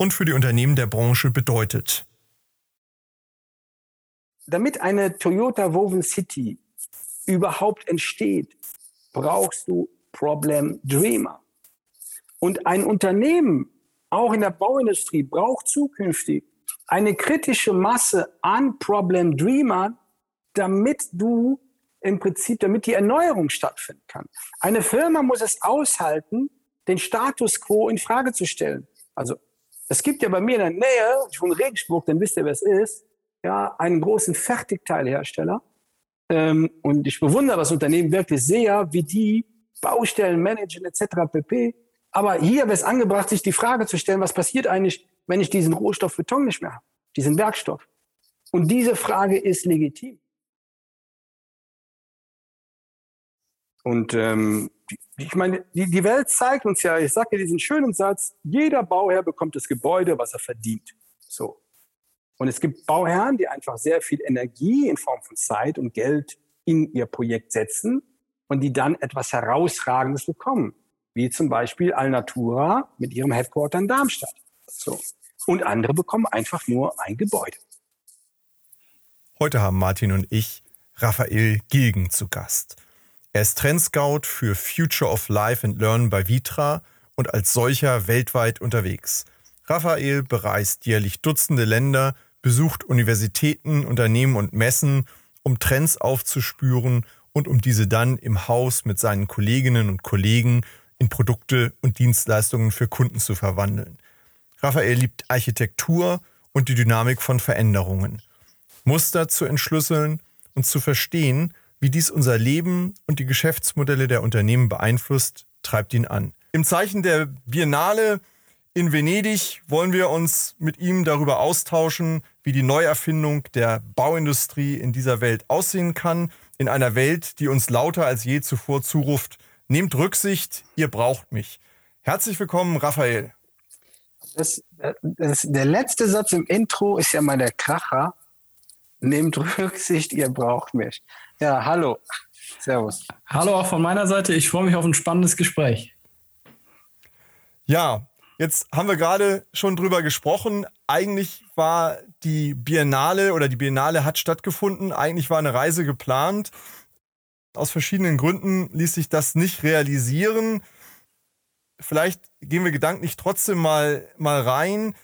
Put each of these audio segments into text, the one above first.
und für die Unternehmen der Branche bedeutet. Damit eine Toyota Woven City überhaupt entsteht, brauchst du Problem Dreamer. Und ein Unternehmen, auch in der Bauindustrie, braucht zukünftig eine kritische Masse an Problem Dreamern, damit du im Prinzip, damit die Erneuerung stattfinden kann. Eine Firma muss es aushalten, den Status quo in Frage zu stellen. Also es gibt ja bei mir in der Nähe, in Regensburg, dann wisst ihr, wer es ist, ja, einen großen Fertigteilhersteller. Ähm, und ich bewundere das Unternehmen wirklich sehr, wie die Baustellen managen etc. pp. Aber hier wäre es angebracht, sich die Frage zu stellen, was passiert eigentlich, wenn ich diesen Rohstoff Beton nicht mehr habe, diesen Werkstoff. Und diese Frage ist legitim. Und ähm, ich meine, die, die Welt zeigt uns ja, ich sage ja diesen schönen Satz, jeder Bauherr bekommt das Gebäude, was er verdient. So. Und es gibt Bauherren, die einfach sehr viel Energie in Form von Zeit und Geld in ihr Projekt setzen und die dann etwas Herausragendes bekommen. Wie zum Beispiel Alnatura mit ihrem Headquarter in Darmstadt. So. Und andere bekommen einfach nur ein Gebäude. Heute haben Martin und ich Raphael Gilgen zu Gast. Er ist Trendscout für Future of Life and Learn bei Vitra und als solcher weltweit unterwegs. Raphael bereist jährlich Dutzende Länder, besucht Universitäten, Unternehmen und Messen, um Trends aufzuspüren und um diese dann im Haus mit seinen Kolleginnen und Kollegen in Produkte und Dienstleistungen für Kunden zu verwandeln. Raphael liebt Architektur und die Dynamik von Veränderungen. Muster zu entschlüsseln und zu verstehen, wie dies unser Leben und die Geschäftsmodelle der Unternehmen beeinflusst, treibt ihn an. Im Zeichen der Biennale in Venedig wollen wir uns mit ihm darüber austauschen, wie die Neuerfindung der Bauindustrie in dieser Welt aussehen kann, in einer Welt, die uns lauter als je zuvor zuruft, nehmt Rücksicht, ihr braucht mich. Herzlich willkommen, Raphael. Das, das, der letzte Satz im Intro ist ja mal der Kracher. Nehmt Rücksicht, ihr braucht mich. Ja, hallo. Servus. Hallo auch von meiner Seite. Ich freue mich auf ein spannendes Gespräch. Ja, jetzt haben wir gerade schon drüber gesprochen. Eigentlich war die Biennale oder die Biennale hat stattgefunden. Eigentlich war eine Reise geplant. Aus verschiedenen Gründen ließ sich das nicht realisieren. Vielleicht gehen wir gedanklich trotzdem mal, mal rein.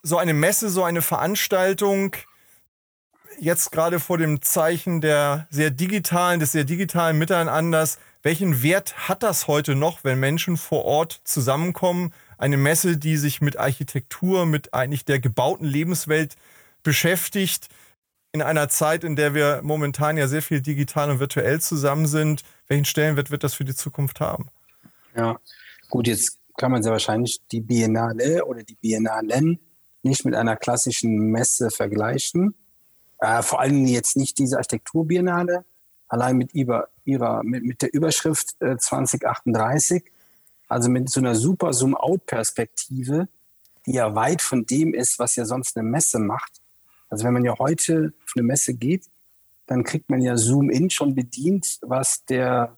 So eine Messe, so eine Veranstaltung, jetzt gerade vor dem Zeichen der sehr digitalen, des sehr digitalen Miteinanders, welchen Wert hat das heute noch, wenn Menschen vor Ort zusammenkommen? Eine Messe, die sich mit Architektur, mit eigentlich der gebauten Lebenswelt beschäftigt, in einer Zeit, in der wir momentan ja sehr viel digital und virtuell zusammen sind. Welchen Stellenwert wird das für die Zukunft haben? Ja, gut, jetzt kann man sehr wahrscheinlich die Biennale oder die Biennalen nicht mit einer klassischen Messe vergleichen. Äh, vor allem jetzt nicht diese Architekturbiennale, allein mit, ihrer, ihrer, mit, mit der Überschrift äh, 2038, also mit so einer super Zoom-out-Perspektive, die ja weit von dem ist, was ja sonst eine Messe macht. Also wenn man ja heute auf eine Messe geht, dann kriegt man ja Zoom-in schon bedient, was der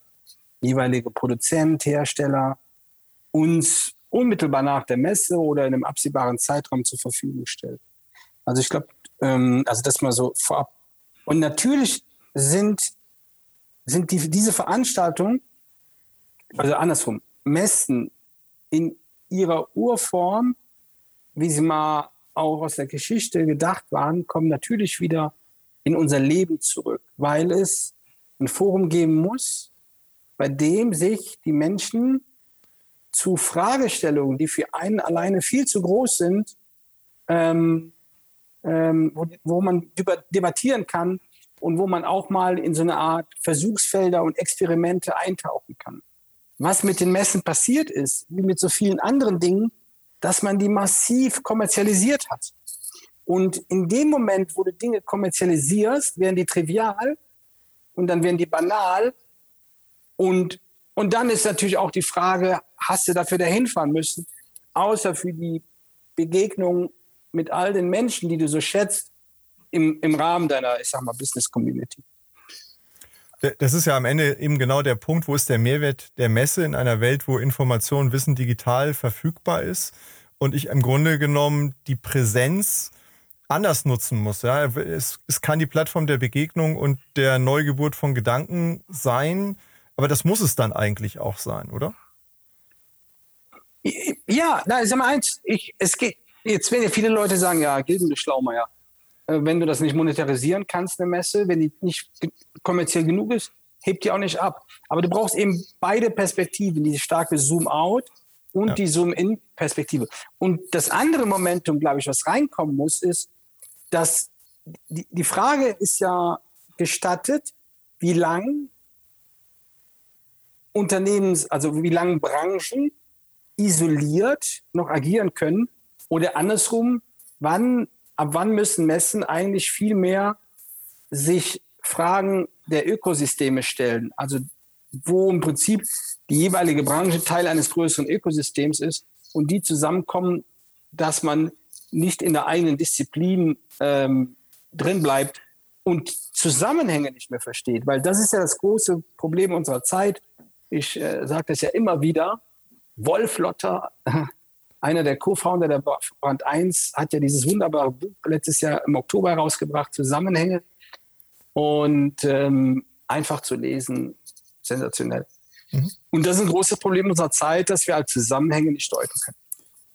jeweilige Produzent, Hersteller uns unmittelbar nach der Messe oder in einem absehbaren Zeitraum zur Verfügung stellt. Also ich glaube, ähm, also das mal so vorab. Und natürlich sind, sind die, diese Veranstaltungen, also andersrum, Messen in ihrer Urform, wie sie mal auch aus der Geschichte gedacht waren, kommen natürlich wieder in unser Leben zurück, weil es ein Forum geben muss, bei dem sich die Menschen zu Fragestellungen, die für einen alleine viel zu groß sind, ähm, ähm, wo, wo man über, debattieren kann und wo man auch mal in so eine Art Versuchsfelder und Experimente eintauchen kann. Was mit den Messen passiert ist, wie mit so vielen anderen Dingen, dass man die massiv kommerzialisiert hat. Und in dem Moment, wo du Dinge kommerzialisierst, werden die trivial und dann werden die banal. Und, und dann ist natürlich auch die Frage, hast du dafür dahin fahren müssen? Außer für die Begegnung mit all den Menschen, die du so schätzt, im, im Rahmen deiner, ich sag mal, Business Community. Das ist ja am Ende eben genau der Punkt, wo ist der Mehrwert der Messe in einer Welt, wo Information, Wissen digital verfügbar ist und ich im Grunde genommen die Präsenz anders nutzen muss. Ja? Es, es kann die Plattform der Begegnung und der Neugeburt von Gedanken sein, aber das muss es dann eigentlich auch sein, oder? Ja, na, sag mal eins, ich, es geht, jetzt werden ja viele Leute sagen, ja, Gilden, du Schlaumeier, äh, wenn du das nicht monetarisieren kannst, eine Messe, wenn die nicht kommerziell genug ist, hebt die auch nicht ab. Aber du brauchst eben beide Perspektiven, die starke Zoom-out und ja. die Zoom-in-Perspektive. Und das andere Momentum, glaube ich, was reinkommen muss, ist, dass die, die Frage ist ja gestattet, wie lang Unternehmens, also wie lange Branchen isoliert noch agieren können oder andersrum, wann, ab wann müssen Messen eigentlich viel mehr sich Fragen der Ökosysteme stellen, also wo im Prinzip die jeweilige Branche Teil eines größeren Ökosystems ist und die zusammenkommen, dass man nicht in der eigenen Disziplin ähm, drin bleibt und Zusammenhänge nicht mehr versteht, weil das ist ja das große Problem unserer Zeit. Ich äh, sage das ja immer wieder. Wolf Lotter, einer der Co-Founder der Brand 1, hat ja dieses wunderbare Buch letztes Jahr im Oktober herausgebracht, Zusammenhänge. Und ähm, einfach zu lesen, sensationell. Mhm. Und das ist ein großes Problem unserer Zeit, dass wir halt Zusammenhänge nicht deuten können.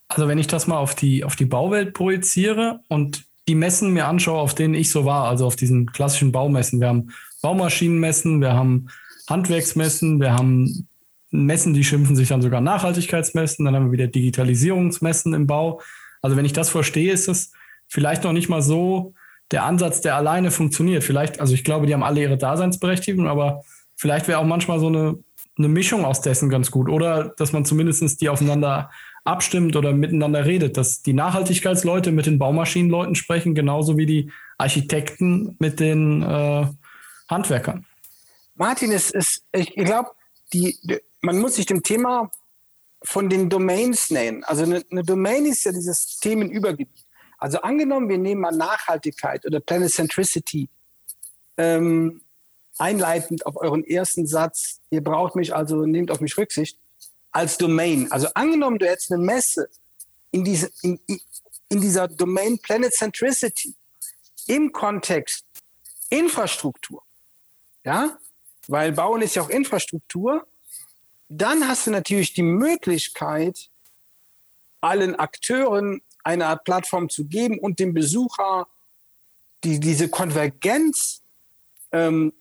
Also wenn ich das mal auf die, auf die Bauwelt projiziere und die Messen mir anschaue, auf denen ich so war, also auf diesen klassischen Baumessen. Wir haben Baumaschinenmessen, wir haben Handwerksmessen, wir haben Messen, die schimpfen sich dann sogar Nachhaltigkeitsmessen, dann haben wir wieder Digitalisierungsmessen im Bau. Also wenn ich das verstehe, ist es vielleicht noch nicht mal so der Ansatz, der alleine funktioniert. Vielleicht, also ich glaube, die haben alle ihre Daseinsberechtigung, aber vielleicht wäre auch manchmal so eine, eine Mischung aus dessen ganz gut. Oder dass man zumindest die aufeinander abstimmt oder miteinander redet, dass die Nachhaltigkeitsleute mit den Baumaschinenleuten sprechen, genauso wie die Architekten mit den äh, Handwerkern. Martin, es ist, ich glaube, die, man muss sich dem Thema von den Domains nähen. Also eine, eine Domain ist ja dieses Themenübergebiet. Also angenommen, wir nehmen mal Nachhaltigkeit oder Planet Centricity ähm, einleitend auf euren ersten Satz. Ihr braucht mich, also nehmt auf mich Rücksicht als Domain. Also angenommen, du hättest eine Messe in, diese, in, in dieser Domain Planet Centricity im Kontext Infrastruktur, ja, weil Bauen ist ja auch Infrastruktur, dann hast du natürlich die Möglichkeit, allen Akteuren eine Art Plattform zu geben und dem Besucher die, diese Konvergenz, ähm,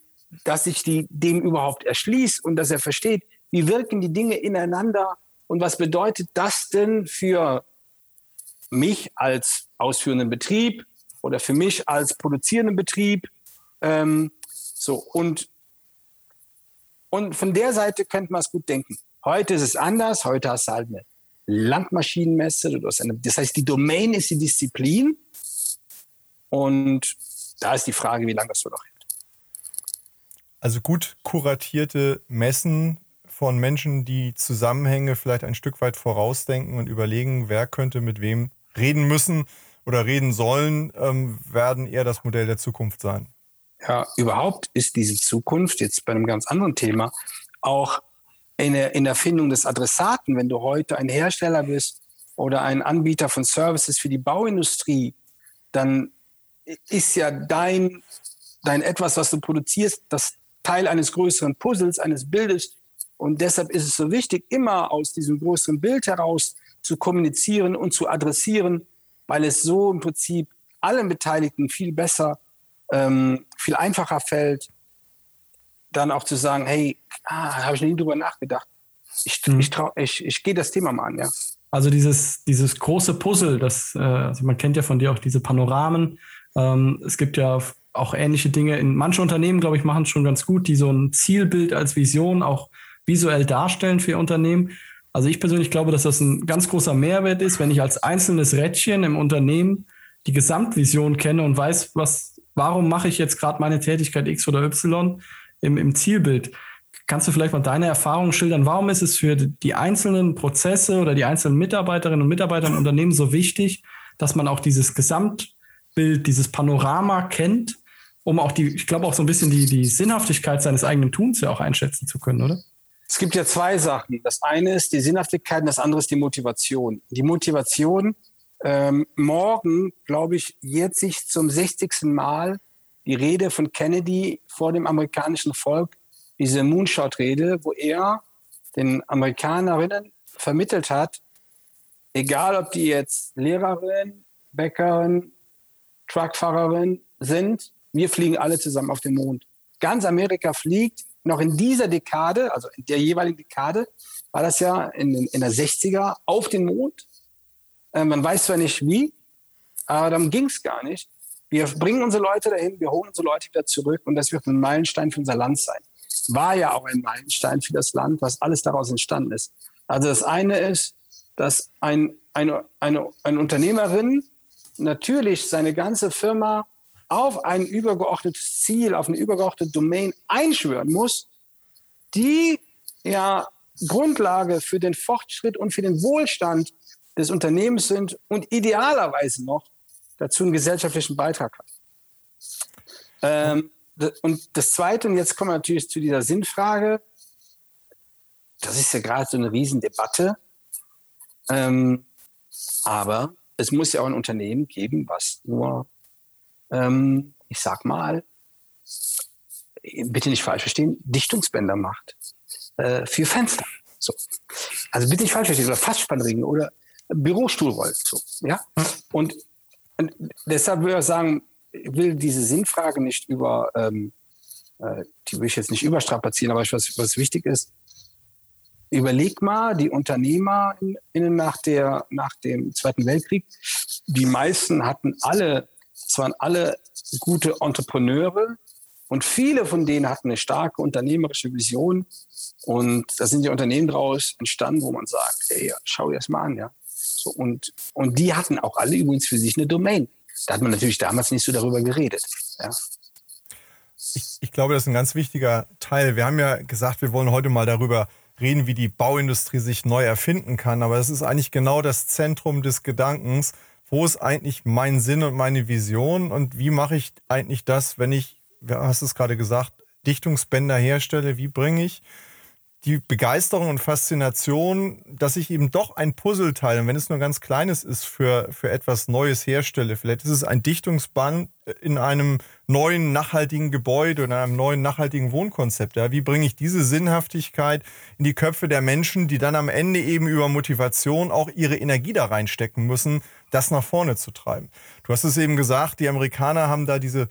dass sich die, dem überhaupt erschließt und dass er versteht, wie wirken die Dinge ineinander und was bedeutet das denn für mich als ausführenden Betrieb oder für mich als produzierenden Betrieb. Ähm, so und und von der Seite könnte man es gut denken. Heute ist es anders. Heute hast du halt eine Landmaschinenmesse. Eine, das heißt, die Domain ist die Disziplin. Und da ist die Frage, wie lange das so noch hält. Also gut kuratierte Messen von Menschen, die Zusammenhänge vielleicht ein Stück weit vorausdenken und überlegen, wer könnte mit wem reden müssen oder reden sollen, ähm, werden eher das Modell der Zukunft sein. Ja, überhaupt ist diese Zukunft jetzt bei einem ganz anderen Thema auch in der, in der Findung des Adressaten. Wenn du heute ein Hersteller bist oder ein Anbieter von Services für die Bauindustrie, dann ist ja dein, dein etwas, was du produzierst, das Teil eines größeren Puzzles, eines Bildes, und deshalb ist es so wichtig, immer aus diesem größeren Bild heraus zu kommunizieren und zu adressieren, weil es so im Prinzip allen Beteiligten viel besser, ähm, viel einfacher fällt, dann auch zu sagen, hey, ah, habe ich nie drüber nachgedacht. Ich, mhm. ich, ich, ich gehe das Thema mal an, ja. Also dieses, dieses große Puzzle, das, äh, also man kennt ja von dir auch diese Panoramen. Ähm, es gibt ja auch ähnliche Dinge. In manche Unternehmen, glaube ich, machen es schon ganz gut, die so ein Zielbild als Vision auch visuell darstellen für ihr Unternehmen. Also ich persönlich glaube, dass das ein ganz großer Mehrwert ist, wenn ich als einzelnes Rädchen im Unternehmen die Gesamtvision kenne und weiß, was, warum mache ich jetzt gerade meine Tätigkeit X oder Y im, im Zielbild. Kannst du vielleicht mal deine Erfahrungen schildern? Warum ist es für die einzelnen Prozesse oder die einzelnen Mitarbeiterinnen und Mitarbeiter im Unternehmen so wichtig, dass man auch dieses Gesamtbild, dieses Panorama kennt, um auch die, ich glaube auch so ein bisschen die, die Sinnhaftigkeit seines eigenen Tuns ja auch einschätzen zu können, oder? Es gibt ja zwei Sachen. Das eine ist die Sinnhaftigkeit und das andere ist die Motivation. Die Motivation, ähm, morgen, glaube ich, jährt sich zum 60. Mal die Rede von Kennedy vor dem amerikanischen Volk, diese Moonshot-Rede, wo er den Amerikanerinnen vermittelt hat, egal ob die jetzt Lehrerin, Bäckerin, Truckfahrerin sind, wir fliegen alle zusammen auf den Mond. Ganz Amerika fliegt noch in dieser Dekade, also in der jeweiligen Dekade, war das ja in, in der 60er auf den Mond. Äh, man weiß zwar nicht wie, aber darum ging es gar nicht. Wir bringen unsere Leute dahin, wir holen unsere Leute wieder zurück und das wird ein Meilenstein für unser Land sein. War ja auch ein Meilenstein für das Land, was alles daraus entstanden ist. Also das eine ist, dass ein, eine, eine, eine Unternehmerin natürlich seine ganze Firma auf ein übergeordnetes Ziel, auf eine übergeordnete Domain einschwören muss, die ja Grundlage für den Fortschritt und für den Wohlstand des Unternehmens sind und idealerweise noch dazu einen gesellschaftlichen Beitrag hat. Ähm, und das Zweite, und jetzt kommen wir natürlich zu dieser Sinnfrage, das ist ja gerade so eine Riesendebatte, ähm, aber es muss ja auch ein Unternehmen geben, was nur ähm, ich sag mal, bitte nicht falsch verstehen, Dichtungsbänder macht äh, für Fenster. So. Also bitte nicht falsch verstehen, oder Fassspannringe oder Bürostuhlrollen. So, ja? Und, und deshalb würde ich sagen, ich will diese Sinnfrage nicht über, ähm, äh, die will ich jetzt nicht überstrapazieren, aber was, was wichtig ist, überleg mal, die UnternehmerInnen nach, der, nach dem Zweiten Weltkrieg, die meisten hatten alle es waren alle gute Entrepreneure und viele von denen hatten eine starke unternehmerische Vision. Und da sind ja Unternehmen draus entstanden, wo man sagt, ey, schau dir das mal an, ja. So, und, und die hatten auch alle übrigens für sich eine Domain. Da hat man natürlich damals nicht so darüber geredet. Ja. Ich, ich glaube, das ist ein ganz wichtiger Teil. Wir haben ja gesagt, wir wollen heute mal darüber reden, wie die Bauindustrie sich neu erfinden kann. Aber das ist eigentlich genau das Zentrum des Gedankens, wo ist eigentlich mein Sinn und meine Vision und wie mache ich eigentlich das, wenn ich, du hast es gerade gesagt, Dichtungsbänder herstelle, wie bringe ich die Begeisterung und Faszination, dass ich eben doch ein Puzzleteil, und wenn es nur ganz kleines ist, für, für etwas Neues herstelle. Vielleicht ist es ein Dichtungsband in einem neuen nachhaltigen Gebäude in einem neuen nachhaltigen Wohnkonzept. Ja, wie bringe ich diese Sinnhaftigkeit in die Köpfe der Menschen, die dann am Ende eben über Motivation auch ihre Energie da reinstecken müssen, das nach vorne zu treiben? Du hast es eben gesagt, die Amerikaner haben da diese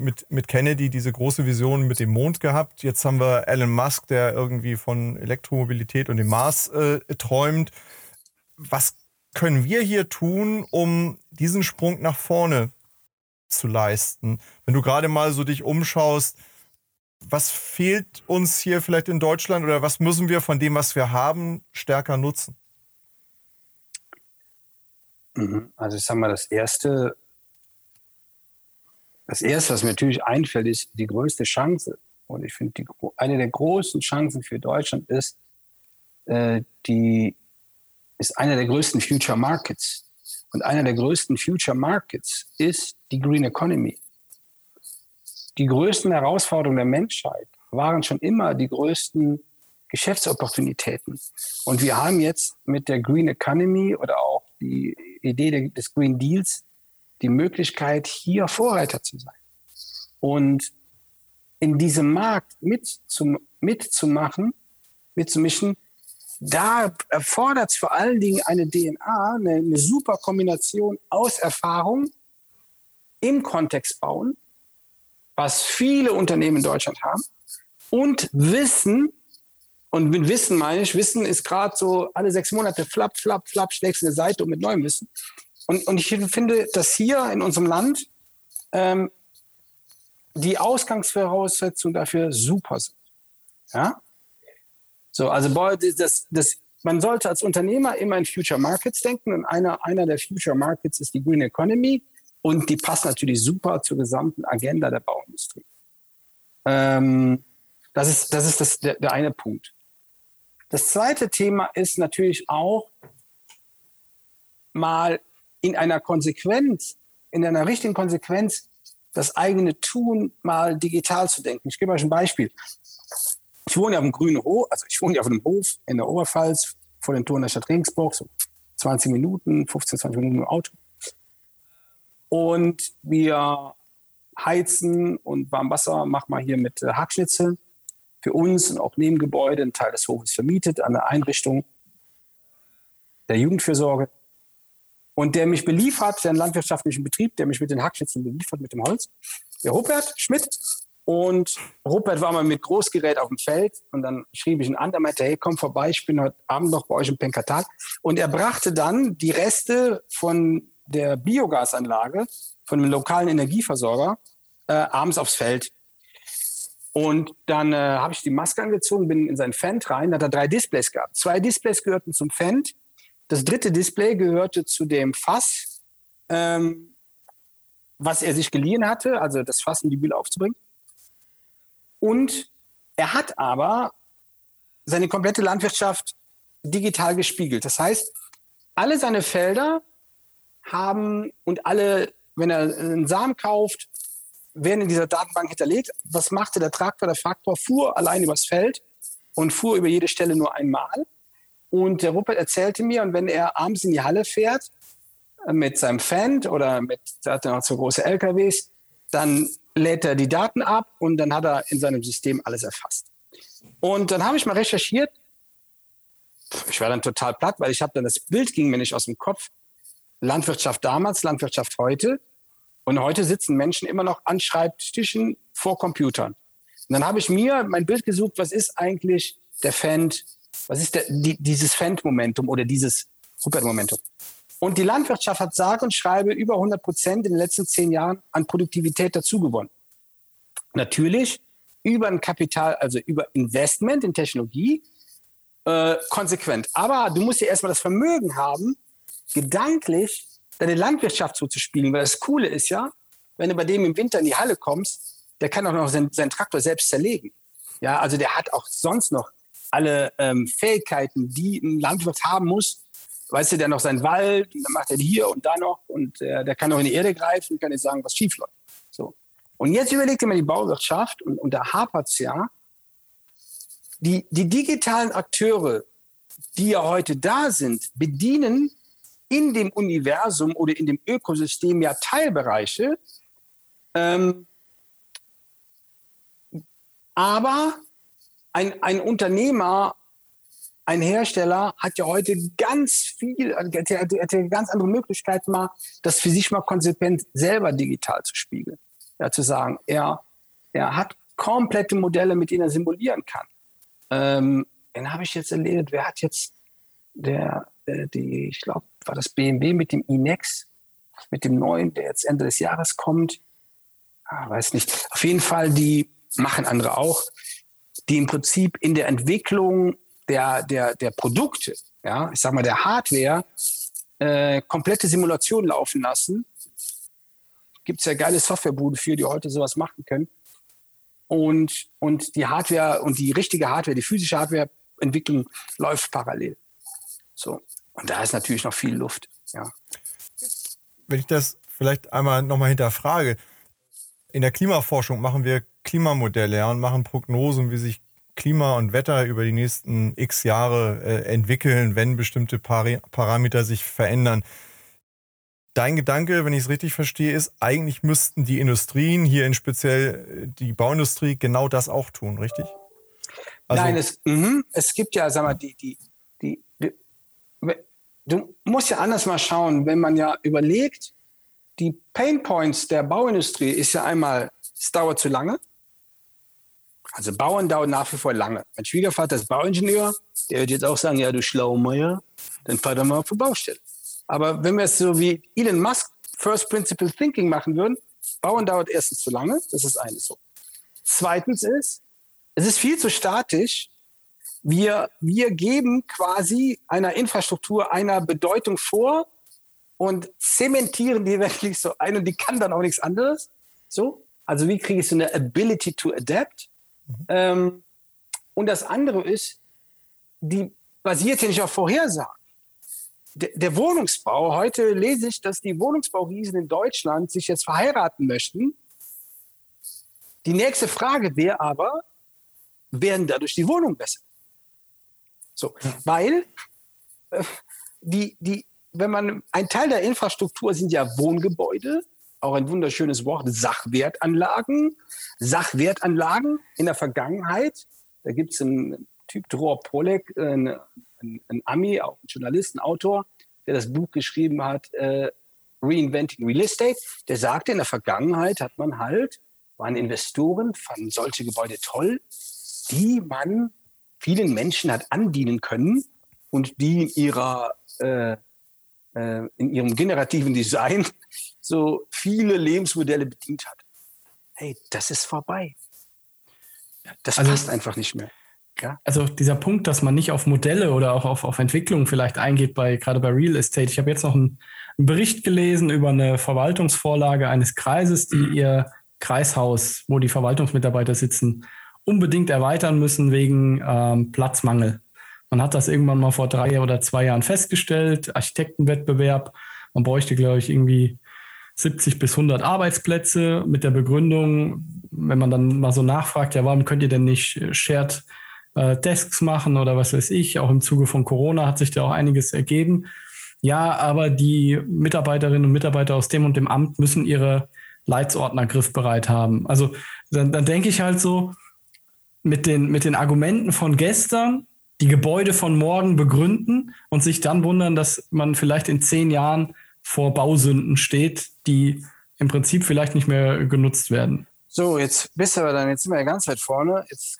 mit, mit Kennedy diese große Vision mit dem Mond gehabt. Jetzt haben wir Elon Musk, der irgendwie von Elektromobilität und dem Mars äh, träumt. Was können wir hier tun, um diesen Sprung nach vorne zu leisten? Wenn du gerade mal so dich umschaust, was fehlt uns hier vielleicht in Deutschland oder was müssen wir von dem, was wir haben, stärker nutzen? Mhm. Also ich sage mal, das Erste, das Erste, was mir natürlich einfällt, ist die größte Chance. Und ich finde, eine der großen Chancen für Deutschland ist, äh, die ist einer der größten Future Markets. Und einer der größten Future Markets ist die Green Economy. Die größten Herausforderungen der Menschheit waren schon immer die größten Geschäftsopportunitäten. Und wir haben jetzt mit der Green Economy oder auch die Idee des Green Deals die Möglichkeit, hier Vorreiter zu sein. Und in diesem Markt mitzum, mitzumachen, mitzumischen, da erfordert es vor allen Dingen eine DNA, eine, eine super Kombination aus Erfahrung im Kontext bauen, was viele Unternehmen in Deutschland haben, und Wissen, und mit Wissen meine ich, Wissen ist gerade so alle sechs Monate flapp, flapp, flapp, schlägst eine Seite um mit neuem Wissen. Und, und ich finde, dass hier in unserem Land ähm, die Ausgangsvoraussetzungen dafür super sind. Ja? So, also das, das man sollte als Unternehmer immer in Future Markets denken und einer, einer der Future Markets ist die Green Economy und die passt natürlich super zur gesamten Agenda der Bauindustrie. Ähm, das ist, das, ist das, der, der eine Punkt. Das zweite Thema ist natürlich auch mal in einer Konsequenz, in einer richtigen Konsequenz das eigene Tun mal digital zu denken. Ich gebe euch ein Beispiel. Ich wohne auf dem grünen Hof, also ich wohne auf einem Hof in der Oberpfalz vor den Toren der Stadt Regensburg, so 20 Minuten, 15, 20 Minuten im Auto. Und wir heizen und Warmwasser machen wir hier mit äh, Hackschnitzeln für uns und auch Nebengebäude, ein Teil des Hofes vermietet an eine Einrichtung der Jugendfürsorge. Und der mich beliefert, der einen landwirtschaftlichen Betrieb, der mich mit den Hackschnitzeln beliefert, mit dem Holz, der Rupert Schmidt. Und Rupert war mal mit Großgerät auf dem Feld und dann schrieb ich ihn an, der meinte, hey, komm vorbei, ich bin heute Abend noch bei euch im Penkatal. Und er brachte dann die Reste von der Biogasanlage, von dem lokalen Energieversorger, äh, abends aufs Feld. Und dann äh, habe ich die Maske angezogen, bin in sein Fendt rein, da hat er drei Displays gehabt. Zwei Displays gehörten zum Fendt, das dritte Display gehörte zu dem Fass, ähm, was er sich geliehen hatte, also das Fass in die Bühne aufzubringen. Und er hat aber seine komplette Landwirtschaft digital gespiegelt. Das heißt, alle seine Felder haben und alle, wenn er einen Samen kauft, werden in dieser Datenbank hinterlegt. Was machte der Traktor? Der Traktor fuhr allein übers Feld und fuhr über jede Stelle nur einmal. Und der Rupert erzählte mir, und wenn er abends in die Halle fährt, äh, mit seinem Fendt oder mit, da hat er noch so große LKWs, dann lädt er die Daten ab und dann hat er in seinem System alles erfasst. Und dann habe ich mal recherchiert. Ich war dann total platt, weil ich habe dann das Bild ging mir nicht aus dem Kopf. Landwirtschaft damals, Landwirtschaft heute. Und heute sitzen Menschen immer noch an Schreibtischen vor Computern. Und dann habe ich mir mein Bild gesucht, was ist eigentlich der Fendt, was ist der, die, dieses Fendt-Momentum oder dieses Rupert-Momentum? Und die Landwirtschaft hat sage und schreibe über 100 Prozent in den letzten zehn Jahren an Produktivität dazugewonnen. Natürlich über ein Kapital, also über Investment in Technologie, äh, konsequent. Aber du musst ja erstmal das Vermögen haben, gedanklich deine Landwirtschaft so zu spielen. Weil das Coole ist ja, wenn du bei dem im Winter in die Halle kommst, der kann auch noch seinen, seinen Traktor selbst zerlegen. Ja, also der hat auch sonst noch alle ähm, Fähigkeiten, die ein Landwirt haben muss. Weißt du, der noch seinen Wald, dann macht er hier und da noch und äh, der kann auch in die Erde greifen und kann jetzt sagen, was schief läuft. So. Und jetzt überlegt mal die Bauwirtschaft und, und da hapert es ja. Die, die digitalen Akteure, die ja heute da sind, bedienen in dem Universum oder in dem Ökosystem ja Teilbereiche. Ähm, aber ein, ein Unternehmer, ein Hersteller hat ja heute ganz viel, hat, hat, hat ja ganz andere Möglichkeiten mal, das für sich mal konsequent selber digital zu spiegeln. Ja, zu sagen, er, er hat komplette Modelle, mit denen er simulieren kann. Ähm, den habe ich jetzt erlebt. Wer hat jetzt der, der die, ich glaube, war das BMW mit dem iNex, mit dem neuen, der jetzt Ende des Jahres kommt. Ah, weiß nicht. Auf jeden Fall, die machen andere auch die im Prinzip in der Entwicklung der, der, der Produkte, ja, ich sag mal der Hardware, äh, komplette Simulationen laufen lassen. Gibt es ja geile Softwarebuden für, die heute sowas machen können. Und, und die Hardware und die richtige Hardware, die physische Hardwareentwicklung läuft parallel. So. Und da ist natürlich noch viel Luft. Ja. Wenn ich das vielleicht einmal nochmal hinterfrage, in der Klimaforschung machen wir Klimamodelle ja, und machen Prognosen, wie sich Klima und Wetter über die nächsten x Jahre äh, entwickeln, wenn bestimmte Pari Parameter sich verändern. Dein Gedanke, wenn ich es richtig verstehe, ist, eigentlich müssten die Industrien, hier in speziell äh, die Bauindustrie, genau das auch tun, richtig? Also, Nein, es, mh, es gibt ja, sag mal, die, die, die, die, du musst ja anders mal schauen, wenn man ja überlegt, die Pain Points der Bauindustrie ist ja einmal, es dauert zu lange. Also Bauen dauert nach wie vor lange. Mein Schwiegervater ist Bauingenieur, der wird jetzt auch sagen, ja, du Schlaumeier, dann fahr doch mal auf die Baustelle. Aber wenn wir es so wie Elon Musk First Principle Thinking machen würden, Bauen dauert erstens zu lange, das ist eines so. Zweitens ist, es ist viel zu statisch, wir, wir geben quasi einer Infrastruktur einer Bedeutung vor und zementieren die wirklich so ein und die kann dann auch nichts anderes. So, also wie kriege ich so eine Ability to adapt? Mhm. Ähm, und das andere ist, die basiert ja nicht auf Vorhersagen. Der, der Wohnungsbau, heute lese ich, dass die Wohnungsbauriesen in Deutschland sich jetzt verheiraten möchten. Die nächste Frage wäre aber, werden dadurch die Wohnungen besser? So, weil äh, die, die, wenn man ein Teil der Infrastruktur sind ja Wohngebäude, auch ein wunderschönes Wort, Sachwertanlagen. Sachwertanlagen in der Vergangenheit, da gibt es einen Typ, Dror Polek, äh, ein, ein, Ami, auch ein Journalist, ein Autor, der das Buch geschrieben hat, äh, Reinventing Real Estate. Der sagte, in der Vergangenheit hat man halt, waren Investoren, fanden solche Gebäude toll, die man vielen Menschen hat andienen können und die in ihrer äh, äh, in ihrem generativen Design so viele Lebensmodelle bedient hat. Hey, das ist vorbei. Das also, passt einfach nicht mehr. Ja? Also dieser Punkt, dass man nicht auf Modelle oder auch auf, auf Entwicklung vielleicht eingeht, bei, gerade bei Real Estate. Ich habe jetzt noch einen, einen Bericht gelesen über eine Verwaltungsvorlage eines Kreises, die ihr Kreishaus, wo die Verwaltungsmitarbeiter sitzen, unbedingt erweitern müssen wegen ähm, Platzmangel. Man hat das irgendwann mal vor drei oder zwei Jahren festgestellt, Architektenwettbewerb. Man bräuchte, glaube ich, irgendwie 70 bis 100 Arbeitsplätze mit der Begründung, wenn man dann mal so nachfragt, ja, warum könnt ihr denn nicht Shared äh, Desks machen oder was weiß ich? Auch im Zuge von Corona hat sich da auch einiges ergeben. Ja, aber die Mitarbeiterinnen und Mitarbeiter aus dem und dem Amt müssen ihre Leitsordner griffbereit haben. Also dann, dann denke ich halt so, mit den, mit den Argumenten von gestern die Gebäude von morgen begründen und sich dann wundern, dass man vielleicht in zehn Jahren vor Bausünden steht, die im Prinzip vielleicht nicht mehr genutzt werden. So, jetzt bist du aber dann, jetzt sind wir ja ganz weit vorne. Jetzt,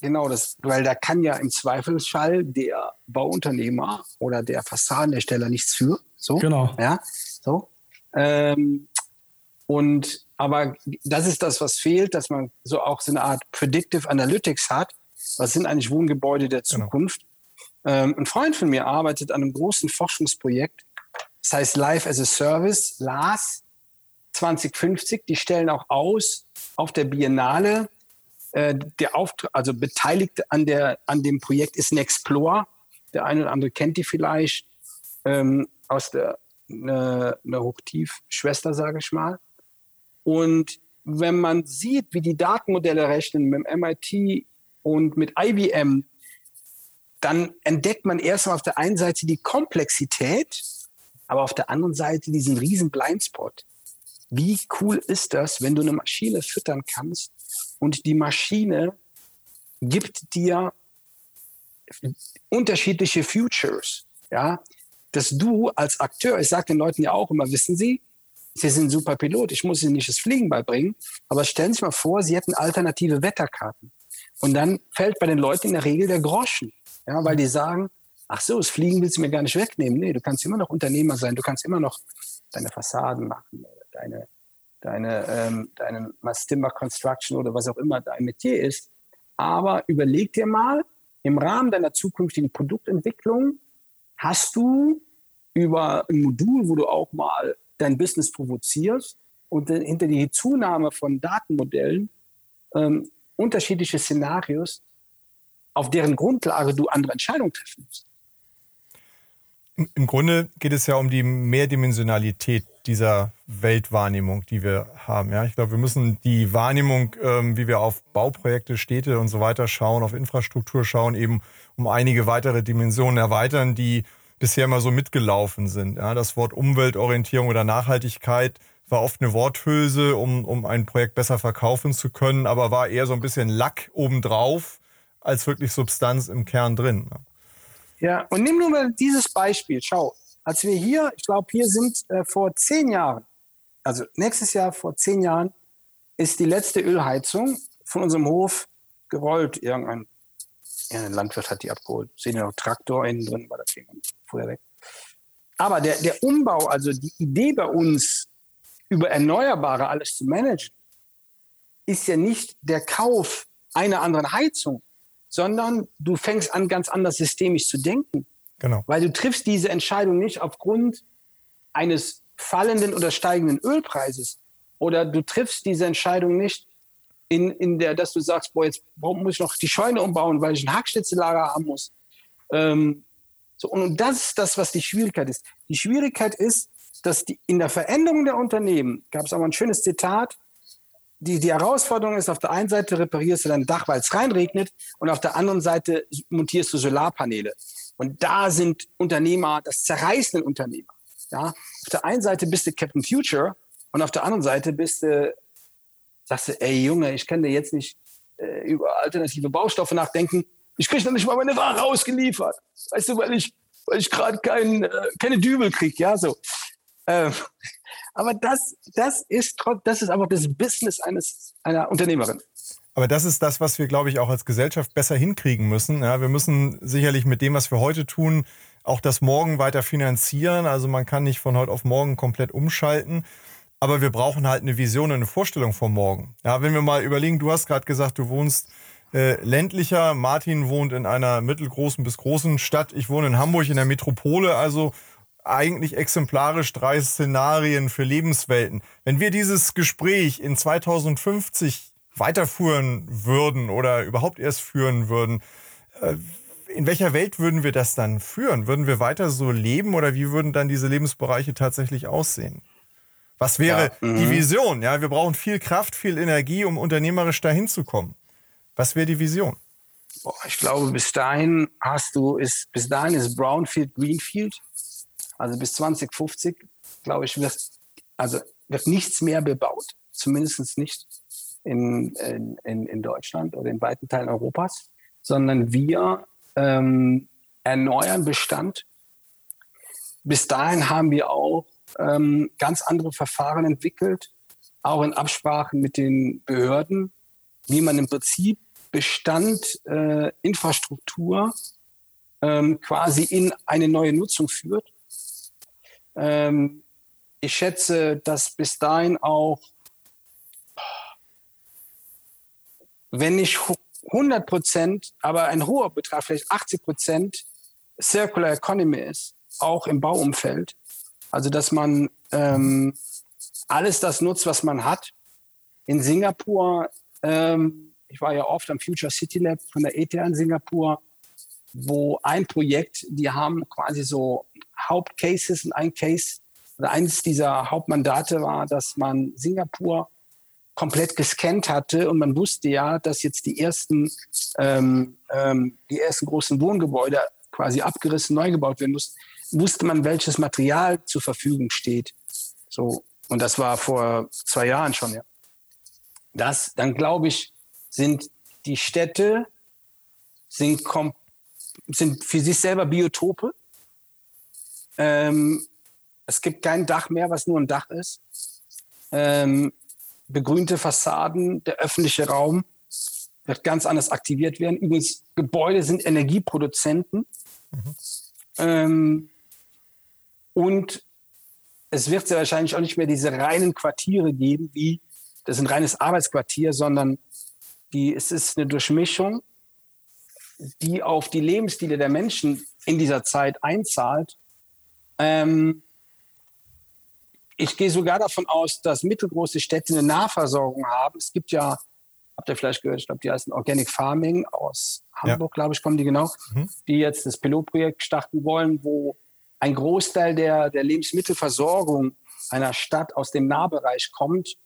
genau das, weil da kann ja im Zweifelsfall der Bauunternehmer oder der Fassadenhersteller nichts für. So, genau. Ja, so. Ähm, und aber das ist das, was fehlt, dass man so auch so eine Art Predictive Analytics hat. Was sind eigentlich Wohngebäude der genau. Zukunft? Genau. Ähm, ein Freund von mir arbeitet an einem großen Forschungsprojekt. Das heißt Life as a Service, LAS 2050. Die stellen auch aus auf der Biennale. Äh, der Auftrag, also beteiligt an, der, an dem Projekt ist Nexplore. Der eine oder andere kennt die vielleicht ähm, aus der eine, eine Hochtief-Schwester, sage ich mal. Und wenn man sieht, wie die Datenmodelle rechnen mit dem MIT und mit IBM, dann entdeckt man erstmal auf der einen Seite die Komplexität, aber auf der anderen Seite diesen riesen Blindspot. Wie cool ist das, wenn du eine Maschine füttern kannst und die Maschine gibt dir unterschiedliche Futures, ja, dass du als Akteur, ich sage den Leuten ja auch immer, wissen Sie, Sie sind super Pilot, ich muss Ihnen nicht das Fliegen beibringen, aber stellen Sie sich mal vor, Sie hätten alternative Wetterkarten. Und dann fällt bei den Leuten in der Regel der Groschen, ja, weil die sagen, ach so, das Fliegen willst du mir gar nicht wegnehmen. Nee, du kannst immer noch Unternehmer sein, du kannst immer noch deine Fassaden machen, deine, deine, ähm, deine Timber Construction oder was auch immer dein Metier ist. Aber überleg dir mal, im Rahmen deiner zukünftigen Produktentwicklung hast du über ein Modul, wo du auch mal dein Business provozierst und hinter die Zunahme von Datenmodellen ähm, unterschiedliche Szenarios, auf deren Grundlage du andere Entscheidungen treffen musst. Im Grunde geht es ja um die Mehrdimensionalität dieser Weltwahrnehmung, die wir haben. Ja, ich glaube, wir müssen die Wahrnehmung, ähm, wie wir auf Bauprojekte, Städte und so weiter schauen, auf Infrastruktur schauen, eben um einige weitere Dimensionen erweitern, die bisher immer so mitgelaufen sind. Ja, das Wort Umweltorientierung oder Nachhaltigkeit war oft eine Worthülse, um, um ein Projekt besser verkaufen zu können, aber war eher so ein bisschen Lack obendrauf als wirklich Substanz im Kern drin. Ja, und nimm nur mal dieses Beispiel. Schau, als wir hier, ich glaube, hier sind äh, vor zehn Jahren, also nächstes Jahr vor zehn Jahren, ist die letzte Ölheizung von unserem Hof gerollt. Irgendein, irgendein Landwirt hat die abgeholt. Sehen ja noch Traktor innen drin, war das Ding früher weg. Aber der, der Umbau, also die Idee bei uns, über Erneuerbare alles zu managen, ist ja nicht der Kauf einer anderen Heizung, sondern du fängst an, ganz anders systemisch zu denken. Genau. Weil du triffst diese Entscheidung nicht aufgrund eines fallenden oder steigenden Ölpreises. Oder du triffst diese Entscheidung nicht in, in der, dass du sagst, boah, jetzt muss ich noch die Scheune umbauen, weil ich ein Hackschnitzellager haben muss. Ähm, so, und das ist das, was die Schwierigkeit ist. Die Schwierigkeit ist, dass die, in der Veränderung der Unternehmen, gab es auch ein schönes Zitat, die, die Herausforderung ist, auf der einen Seite reparierst du dein Dach, weil es reinregnet, und auf der anderen Seite montierst du Solarpaneele. Und da sind Unternehmer, das zerreißende Unternehmer. Ja? Auf der einen Seite bist du Captain Future und auf der anderen Seite bist du, sagst du, ey Junge, ich kann dir jetzt nicht äh, über alternative Baustoffe nachdenken. Ich kriege noch nicht mal meine Ware ausgeliefert. Weißt du, weil ich, weil ich gerade kein, äh, keine Dübel kriege, ja, so. Ähm, aber das, das ist, das ist aber das Business eines, einer Unternehmerin. Aber das ist das, was wir, glaube ich, auch als Gesellschaft besser hinkriegen müssen. Ja, wir müssen sicherlich mit dem, was wir heute tun, auch das Morgen weiter finanzieren. Also man kann nicht von heute auf morgen komplett umschalten. Aber wir brauchen halt eine Vision und eine Vorstellung vom Morgen. Ja, wenn wir mal überlegen, du hast gerade gesagt, du wohnst äh, ländlicher. Martin wohnt in einer mittelgroßen bis großen Stadt. Ich wohne in Hamburg in der Metropole. Also eigentlich exemplarisch drei Szenarien für Lebenswelten. Wenn wir dieses Gespräch in 2050 weiterführen würden oder überhaupt erst führen würden, äh, in welcher Welt würden wir das dann führen? Würden wir weiter so leben oder wie würden dann diese Lebensbereiche tatsächlich aussehen? Was wäre ja, die mhm. Vision? Ja, wir brauchen viel Kraft, viel Energie, um unternehmerisch dahin zu kommen. Was wäre die Vision? Boah, ich glaube, bis dahin hast du, ist, bis dahin ist Brownfield, Greenfield. Also bis 2050, glaube ich, wird, also wird nichts mehr bebaut. Zumindest nicht in, in, in Deutschland oder in weiten Teilen Europas, sondern wir ähm, erneuern Bestand. Bis dahin haben wir auch ähm, ganz andere Verfahren entwickelt, auch in Absprache mit den Behörden, wie man im Prinzip Bestand, äh, Infrastruktur ähm, quasi in eine neue Nutzung führt. Ähm, ich schätze, dass bis dahin auch, wenn nicht 100 Prozent, aber ein hoher Betrag, vielleicht 80 Prozent Circular Economy ist, auch im Bauumfeld. Also, dass man ähm, alles das nutzt, was man hat. In Singapur, ähm, ich war ja oft am Future City Lab von der ETH in Singapur, wo ein Projekt, die haben quasi so Hauptcases und ein Case, oder eines dieser Hauptmandate war, dass man Singapur komplett gescannt hatte und man wusste ja, dass jetzt die ersten, ähm, ähm, die ersten großen Wohngebäude quasi abgerissen, neu gebaut werden mussten, wusste man, welches Material zur Verfügung steht. So. Und das war vor zwei Jahren schon, ja. Das, dann glaube ich, sind die Städte sind, sind für sich selber Biotope. Ähm, es gibt kein Dach mehr, was nur ein Dach ist. Ähm, begrünte Fassaden, der öffentliche Raum wird ganz anders aktiviert werden. Übrigens, Gebäude sind Energieproduzenten. Mhm. Ähm, und es wird sehr wahrscheinlich auch nicht mehr diese reinen Quartiere geben, wie das ist ein reines Arbeitsquartier, sondern die, es ist eine Durchmischung, die auf die Lebensstile der Menschen in dieser Zeit einzahlt. Ähm, ich gehe sogar davon aus, dass mittelgroße Städte eine Nahversorgung haben. Es gibt ja, habt ihr vielleicht gehört, ich glaube, die heißen Organic Farming aus Hamburg, ja. glaube ich, kommen die genau, mhm. die jetzt das Pilotprojekt starten wollen, wo ein Großteil der, der Lebensmittelversorgung einer Stadt aus dem Nahbereich kommt,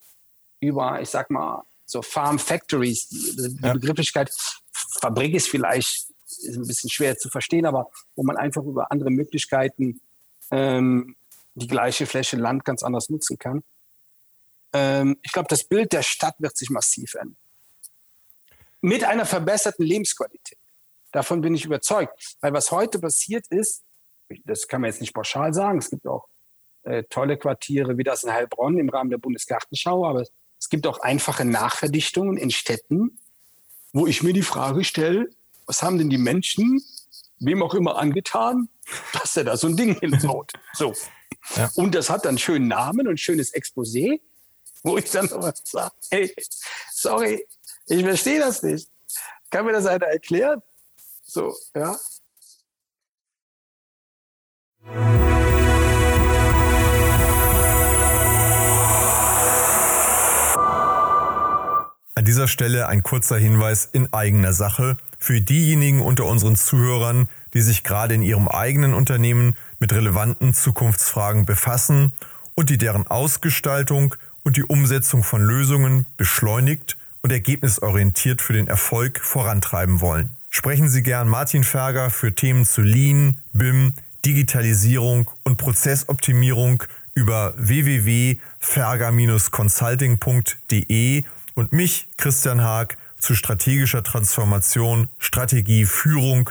über, ich sag mal, so Farm Factories. Die, die ja. Begrifflichkeit Fabrik ist vielleicht ist ein bisschen schwer zu verstehen, aber wo man einfach über andere Möglichkeiten ähm, die gleiche Fläche Land ganz anders nutzen kann. Ähm, ich glaube, das Bild der Stadt wird sich massiv ändern. Mit einer verbesserten Lebensqualität. Davon bin ich überzeugt. Weil was heute passiert ist, das kann man jetzt nicht pauschal sagen, es gibt auch äh, tolle Quartiere wie das in Heilbronn im Rahmen der Bundesgartenschau, aber es gibt auch einfache Nachverdichtungen in Städten, wo ich mir die Frage stelle, was haben denn die Menschen, wem auch immer angetan, dass er da so ein Ding hinbaut? So. Ja. Und das hat dann schönen Namen und ein schönes Exposé, wo ich dann aber sage, hey, sorry, ich verstehe das nicht. Kann mir das einer erklären? So, ja. An dieser Stelle ein kurzer Hinweis in eigener Sache für diejenigen unter unseren Zuhörern, die sich gerade in ihrem eigenen Unternehmen mit relevanten Zukunftsfragen befassen und die deren Ausgestaltung und die Umsetzung von Lösungen beschleunigt und ergebnisorientiert für den Erfolg vorantreiben wollen. Sprechen Sie gern Martin Ferger für Themen zu Lean, BIM, Digitalisierung und Prozessoptimierung über www.ferger-consulting.de und mich, Christian Haag, zu strategischer Transformation, Strategie, Führung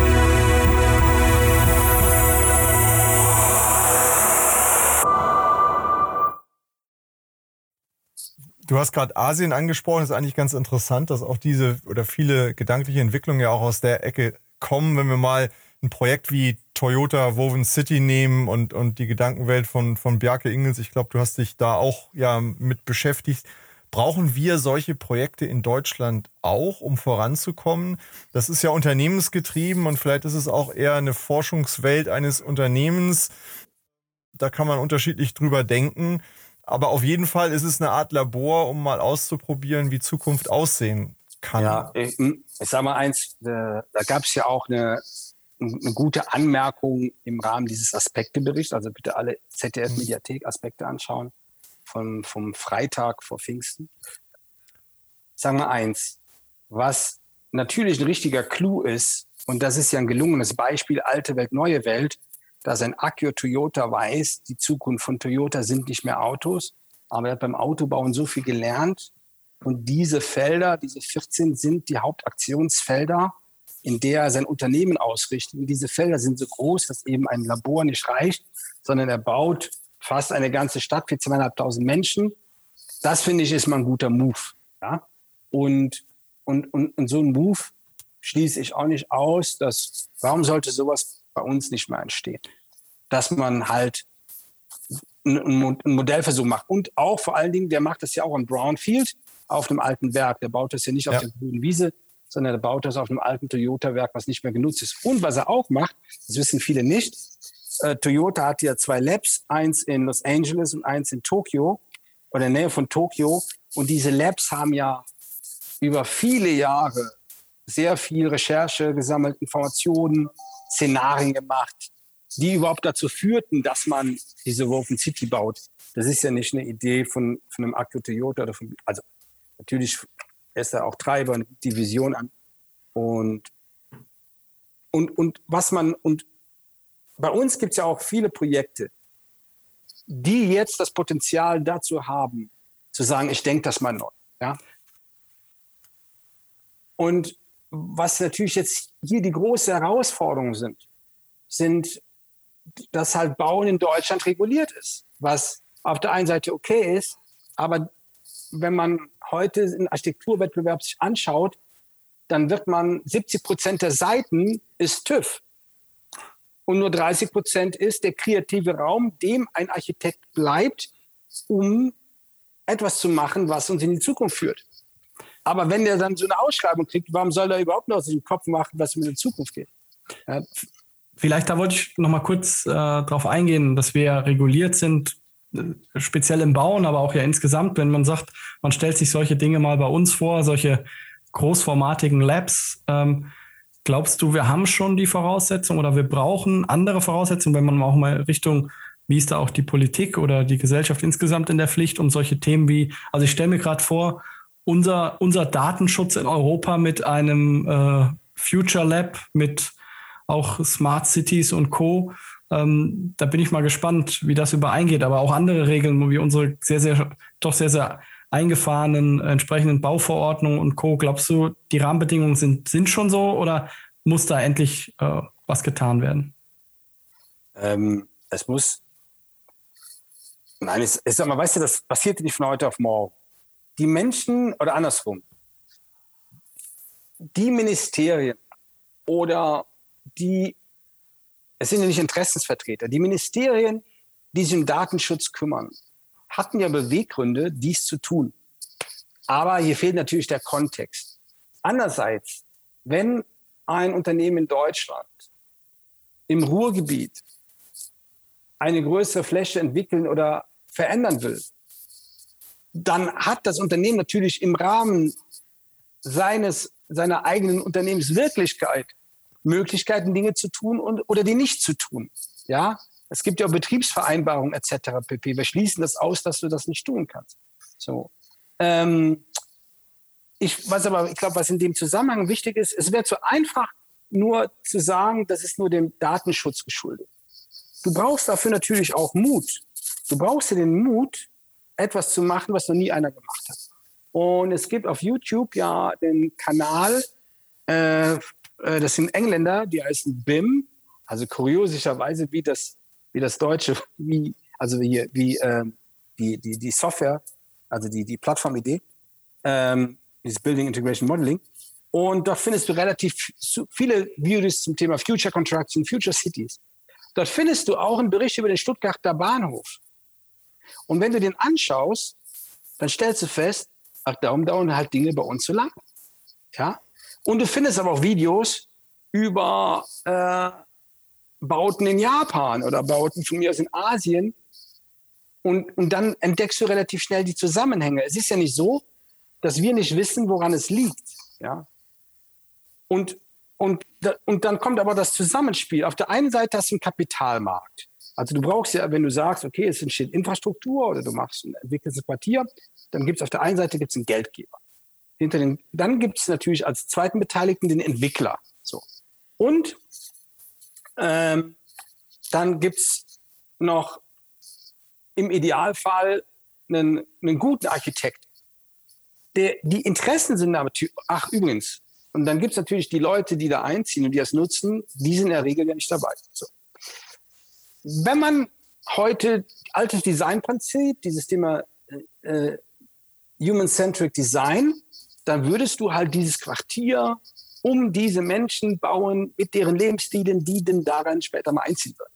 Du hast gerade Asien angesprochen, ist eigentlich ganz interessant, dass auch diese oder viele gedankliche Entwicklungen ja auch aus der Ecke kommen, wenn wir mal ein Projekt wie Toyota Woven City nehmen und, und die Gedankenwelt von, von Bjarke Ingels. Ich glaube, du hast dich da auch ja mit beschäftigt. Brauchen wir solche Projekte in Deutschland auch, um voranzukommen? Das ist ja unternehmensgetrieben und vielleicht ist es auch eher eine Forschungswelt eines Unternehmens. Da kann man unterschiedlich drüber denken. Aber auf jeden Fall ist es eine Art Labor, um mal auszuprobieren, wie Zukunft aussehen kann. Ja, ich, ich sag mal eins, da, da gab es ja auch eine, eine gute Anmerkung im Rahmen dieses Aspekteberichts. Also bitte alle ZDF-Mediathek-Aspekte anschauen von, vom Freitag vor Pfingsten. Sagen wir eins, was natürlich ein richtiger Clou ist, und das ist ja ein gelungenes Beispiel, alte Welt, neue Welt, dass ein Akio Toyota weiß, die Zukunft von Toyota sind nicht mehr Autos, aber er hat beim Autobauen so viel gelernt. Und diese Felder, diese 14 sind die Hauptaktionsfelder, in der er sein Unternehmen ausrichtet. Und diese Felder sind so groß, dass eben ein Labor nicht reicht, sondern er baut fast eine ganze Stadt für zweieinhalbtausend Menschen. Das finde ich ist mal ein guter Move. Ja? Und, und, und, und so ein Move schließe ich auch nicht aus, dass, warum sollte sowas bei uns nicht mehr entstehen? Dass man halt einen Modellversuch macht. Und auch vor allen Dingen, der macht das ja auch in Brownfield auf einem alten Werk. Der baut das ja nicht auf ja. der grünen Wiese, sondern der baut das auf einem alten Toyota-Werk, was nicht mehr genutzt ist. Und was er auch macht, das wissen viele nicht, äh, Toyota hat ja zwei Labs, eins in Los Angeles und eins in Tokio oder in der Nähe von Tokio. Und diese Labs haben ja über viele Jahre sehr viel Recherche gesammelt, Informationen, Szenarien gemacht, die überhaupt dazu führten, dass man diese Woven City baut. Das ist ja nicht eine Idee von, von einem Akku Toyota oder von, also natürlich ist er auch Treiber und die Vision an. Und, und, und was man, und bei uns gibt es ja auch viele Projekte, die jetzt das Potenzial dazu haben, zu sagen, ich denke das mal neu. Ja? Und was natürlich jetzt hier die große Herausforderungen sind, sind, dass halt Bauen in Deutschland reguliert ist, was auf der einen Seite okay ist, aber wenn man heute einen Architekturwettbewerb sich anschaut, dann wird man 70 Prozent der Seiten ist TÜV und nur 30 Prozent ist der kreative Raum, dem ein Architekt bleibt, um etwas zu machen, was uns in die Zukunft führt. Aber wenn der dann so eine Ausschreibung kriegt, warum soll er überhaupt noch aus dem Kopf machen, was in die Zukunft geht? Ja. Vielleicht da wollte ich noch mal kurz äh, darauf eingehen, dass wir reguliert sind, äh, speziell im Bauen, aber auch ja insgesamt, wenn man sagt, man stellt sich solche Dinge mal bei uns vor, solche großformatigen Labs. Ähm, Glaubst du, wir haben schon die Voraussetzungen oder wir brauchen andere Voraussetzungen, wenn man auch mal Richtung, wie ist da auch die Politik oder die Gesellschaft insgesamt in der Pflicht, um solche Themen wie, also ich stelle mir gerade vor, unser, unser Datenschutz in Europa mit einem äh, Future Lab, mit auch Smart Cities und Co. Ähm, da bin ich mal gespannt, wie das übereingeht. Aber auch andere Regeln, wie unsere sehr, sehr, doch sehr, sehr eingefahrenen entsprechenden Bauverordnungen und Co. Glaubst du, die Rahmenbedingungen sind, sind schon so oder muss da endlich äh, was getan werden? Ähm, es muss, nein, es, es, aber weißt du, das passiert nicht von heute auf morgen. Die Menschen, oder andersrum, die Ministerien oder die, es sind ja nicht Interessensvertreter, die Ministerien, die sich um Datenschutz kümmern, hatten ja Beweggründe, dies zu tun. Aber hier fehlt natürlich der Kontext. Andererseits, wenn ein Unternehmen in Deutschland im Ruhrgebiet eine größere Fläche entwickeln oder verändern will, dann hat das Unternehmen natürlich im Rahmen seines, seiner eigenen Unternehmenswirklichkeit Möglichkeiten, Dinge zu tun und, oder die nicht zu tun. Ja, es gibt ja auch Betriebsvereinbarungen etc. pp. Wir schließen das aus, dass du das nicht tun kannst. So. Ähm, ich weiß aber, ich glaube, was in dem Zusammenhang wichtig ist, es wäre zu einfach, nur zu sagen, das ist nur dem Datenschutz geschuldet. Du brauchst dafür natürlich auch Mut. Du brauchst ja den Mut, etwas zu machen, was noch nie einer gemacht hat. Und es gibt auf YouTube ja den Kanal, äh, äh, das sind Engländer, die heißen BIM, also kuriosischerweise wie das, wie das Deutsche, wie, also wie, wie äh, die, die, die Software, also die, die Plattformidee, ähm, dieses Building Integration Modeling. Und dort findest du relativ viele Videos zum Thema Future Construction, Future Cities. Dort findest du auch einen Bericht über den Stuttgarter Bahnhof. Und wenn du den anschaust, dann stellst du fest, ach, darum dauern halt Dinge bei uns so lang. Ja? Und du findest aber auch Videos über äh, Bauten in Japan oder Bauten von mir aus in Asien. Und, und dann entdeckst du relativ schnell die Zusammenhänge. Es ist ja nicht so, dass wir nicht wissen, woran es liegt. Ja? Und, und, und dann kommt aber das Zusammenspiel. Auf der einen Seite hast du einen Kapitalmarkt. Also du brauchst ja, wenn du sagst, okay, es entsteht Infrastruktur oder du machst ein entwickeltes Quartier, dann gibt es auf der einen Seite gibt's einen Geldgeber. Hinter den, dann gibt es natürlich als zweiten Beteiligten den Entwickler. So. Und ähm, dann gibt es noch im Idealfall einen, einen guten Architekt, der, die Interessen sind aber, ach übrigens, und dann gibt es natürlich die Leute, die da einziehen und die das nutzen, die sind in der Regel ja nicht dabei. So. Wenn man heute altes Designprinzip, dieses Thema äh, äh, Human-Centric Design, dann würdest du halt dieses Quartier um diese Menschen bauen mit deren Lebensstilen, die denn daran später mal einziehen würden.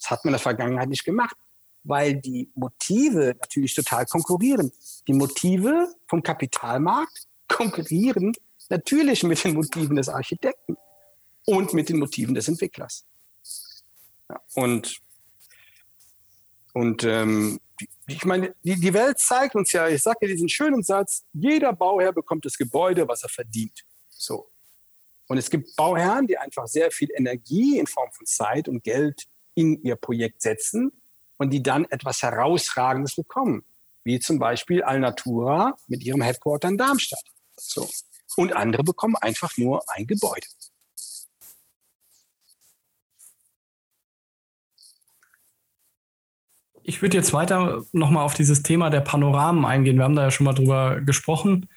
Das hat man in der Vergangenheit nicht gemacht weil die Motive natürlich total konkurrieren. Die Motive vom Kapitalmarkt konkurrieren natürlich mit den Motiven des Architekten und mit den Motiven des Entwicklers. Und und ähm, ich meine, die, die Welt zeigt uns ja, ich sage ja diesen schönen Satz, jeder Bauherr bekommt das Gebäude, was er verdient. So. Und es gibt Bauherren, die einfach sehr viel Energie in Form von Zeit und Geld in ihr Projekt setzen und die dann etwas Herausragendes bekommen, wie zum Beispiel Alnatura mit ihrem Headquarter in Darmstadt. So. Und andere bekommen einfach nur ein Gebäude. Ich würde jetzt weiter nochmal auf dieses Thema der Panoramen eingehen. Wir haben da ja schon mal drüber gesprochen.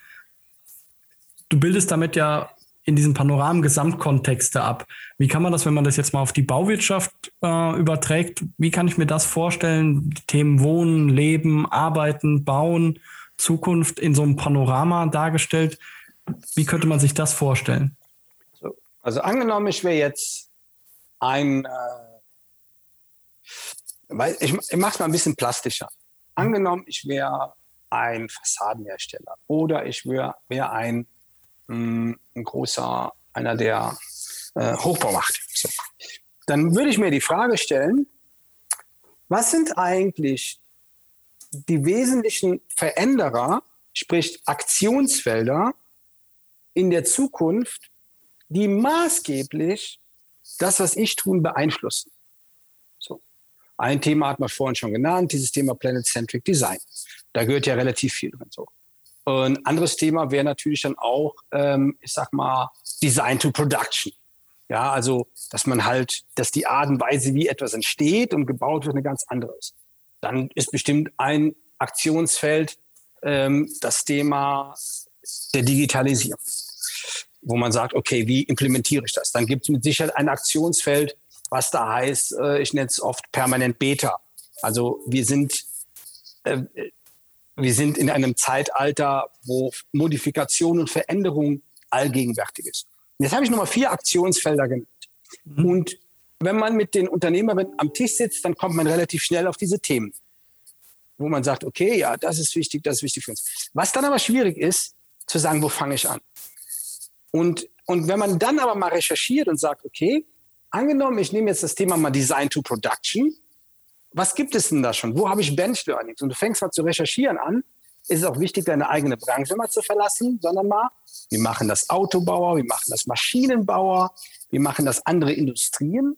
Du bildest damit ja in diesen Panoramen Gesamtkontexte ab. Wie kann man das, wenn man das jetzt mal auf die Bauwirtschaft äh, überträgt, wie kann ich mir das vorstellen? Die Themen Wohnen, Leben, Arbeiten, Bauen, Zukunft in so einem Panorama dargestellt. Wie könnte man sich das vorstellen? Also angenommen, ich wäre jetzt ein, äh, ich, ich mache es mal ein bisschen plastischer. Angenommen, ich wäre ein Fassadenhersteller oder ich wäre wär ein ein großer, einer der äh, Hochbaumacht. So. Dann würde ich mir die Frage stellen, was sind eigentlich die wesentlichen Veränderer, sprich Aktionsfelder in der Zukunft, die maßgeblich das, was ich tun, beeinflussen? Ein Thema hat man vorhin schon genannt, dieses Thema Planet-Centric Design. Da gehört ja relativ viel drin. So. Ein anderes Thema wäre natürlich dann auch, ähm, ich sag mal, Design to Production. Ja, also, dass man halt, dass die Art und Weise, wie etwas entsteht und gebaut wird, eine ganz andere ist. Dann ist bestimmt ein Aktionsfeld ähm, das Thema der Digitalisierung, wo man sagt, okay, wie implementiere ich das? Dann gibt es mit Sicherheit ein Aktionsfeld was da heißt, äh, ich nenne es oft permanent Beta. Also wir sind, äh, wir sind in einem Zeitalter, wo Modifikation und Veränderung allgegenwärtig ist. Jetzt habe ich nochmal vier Aktionsfelder genannt. Mhm. Und wenn man mit den Unternehmerinnen am Tisch sitzt, dann kommt man relativ schnell auf diese Themen, wo man sagt, okay, ja, das ist wichtig, das ist wichtig für uns. Was dann aber schwierig ist, zu sagen, wo fange ich an? Und, und wenn man dann aber mal recherchiert und sagt, okay, angenommen, ich nehme jetzt das Thema mal Design to Production, was gibt es denn da schon? Wo habe ich Bench Learnings? Und du fängst mal zu recherchieren an, ist es auch wichtig, deine eigene Branche mal zu verlassen, sondern mal, wir machen das Autobauer, wir machen das Maschinenbauer, wir machen das andere Industrien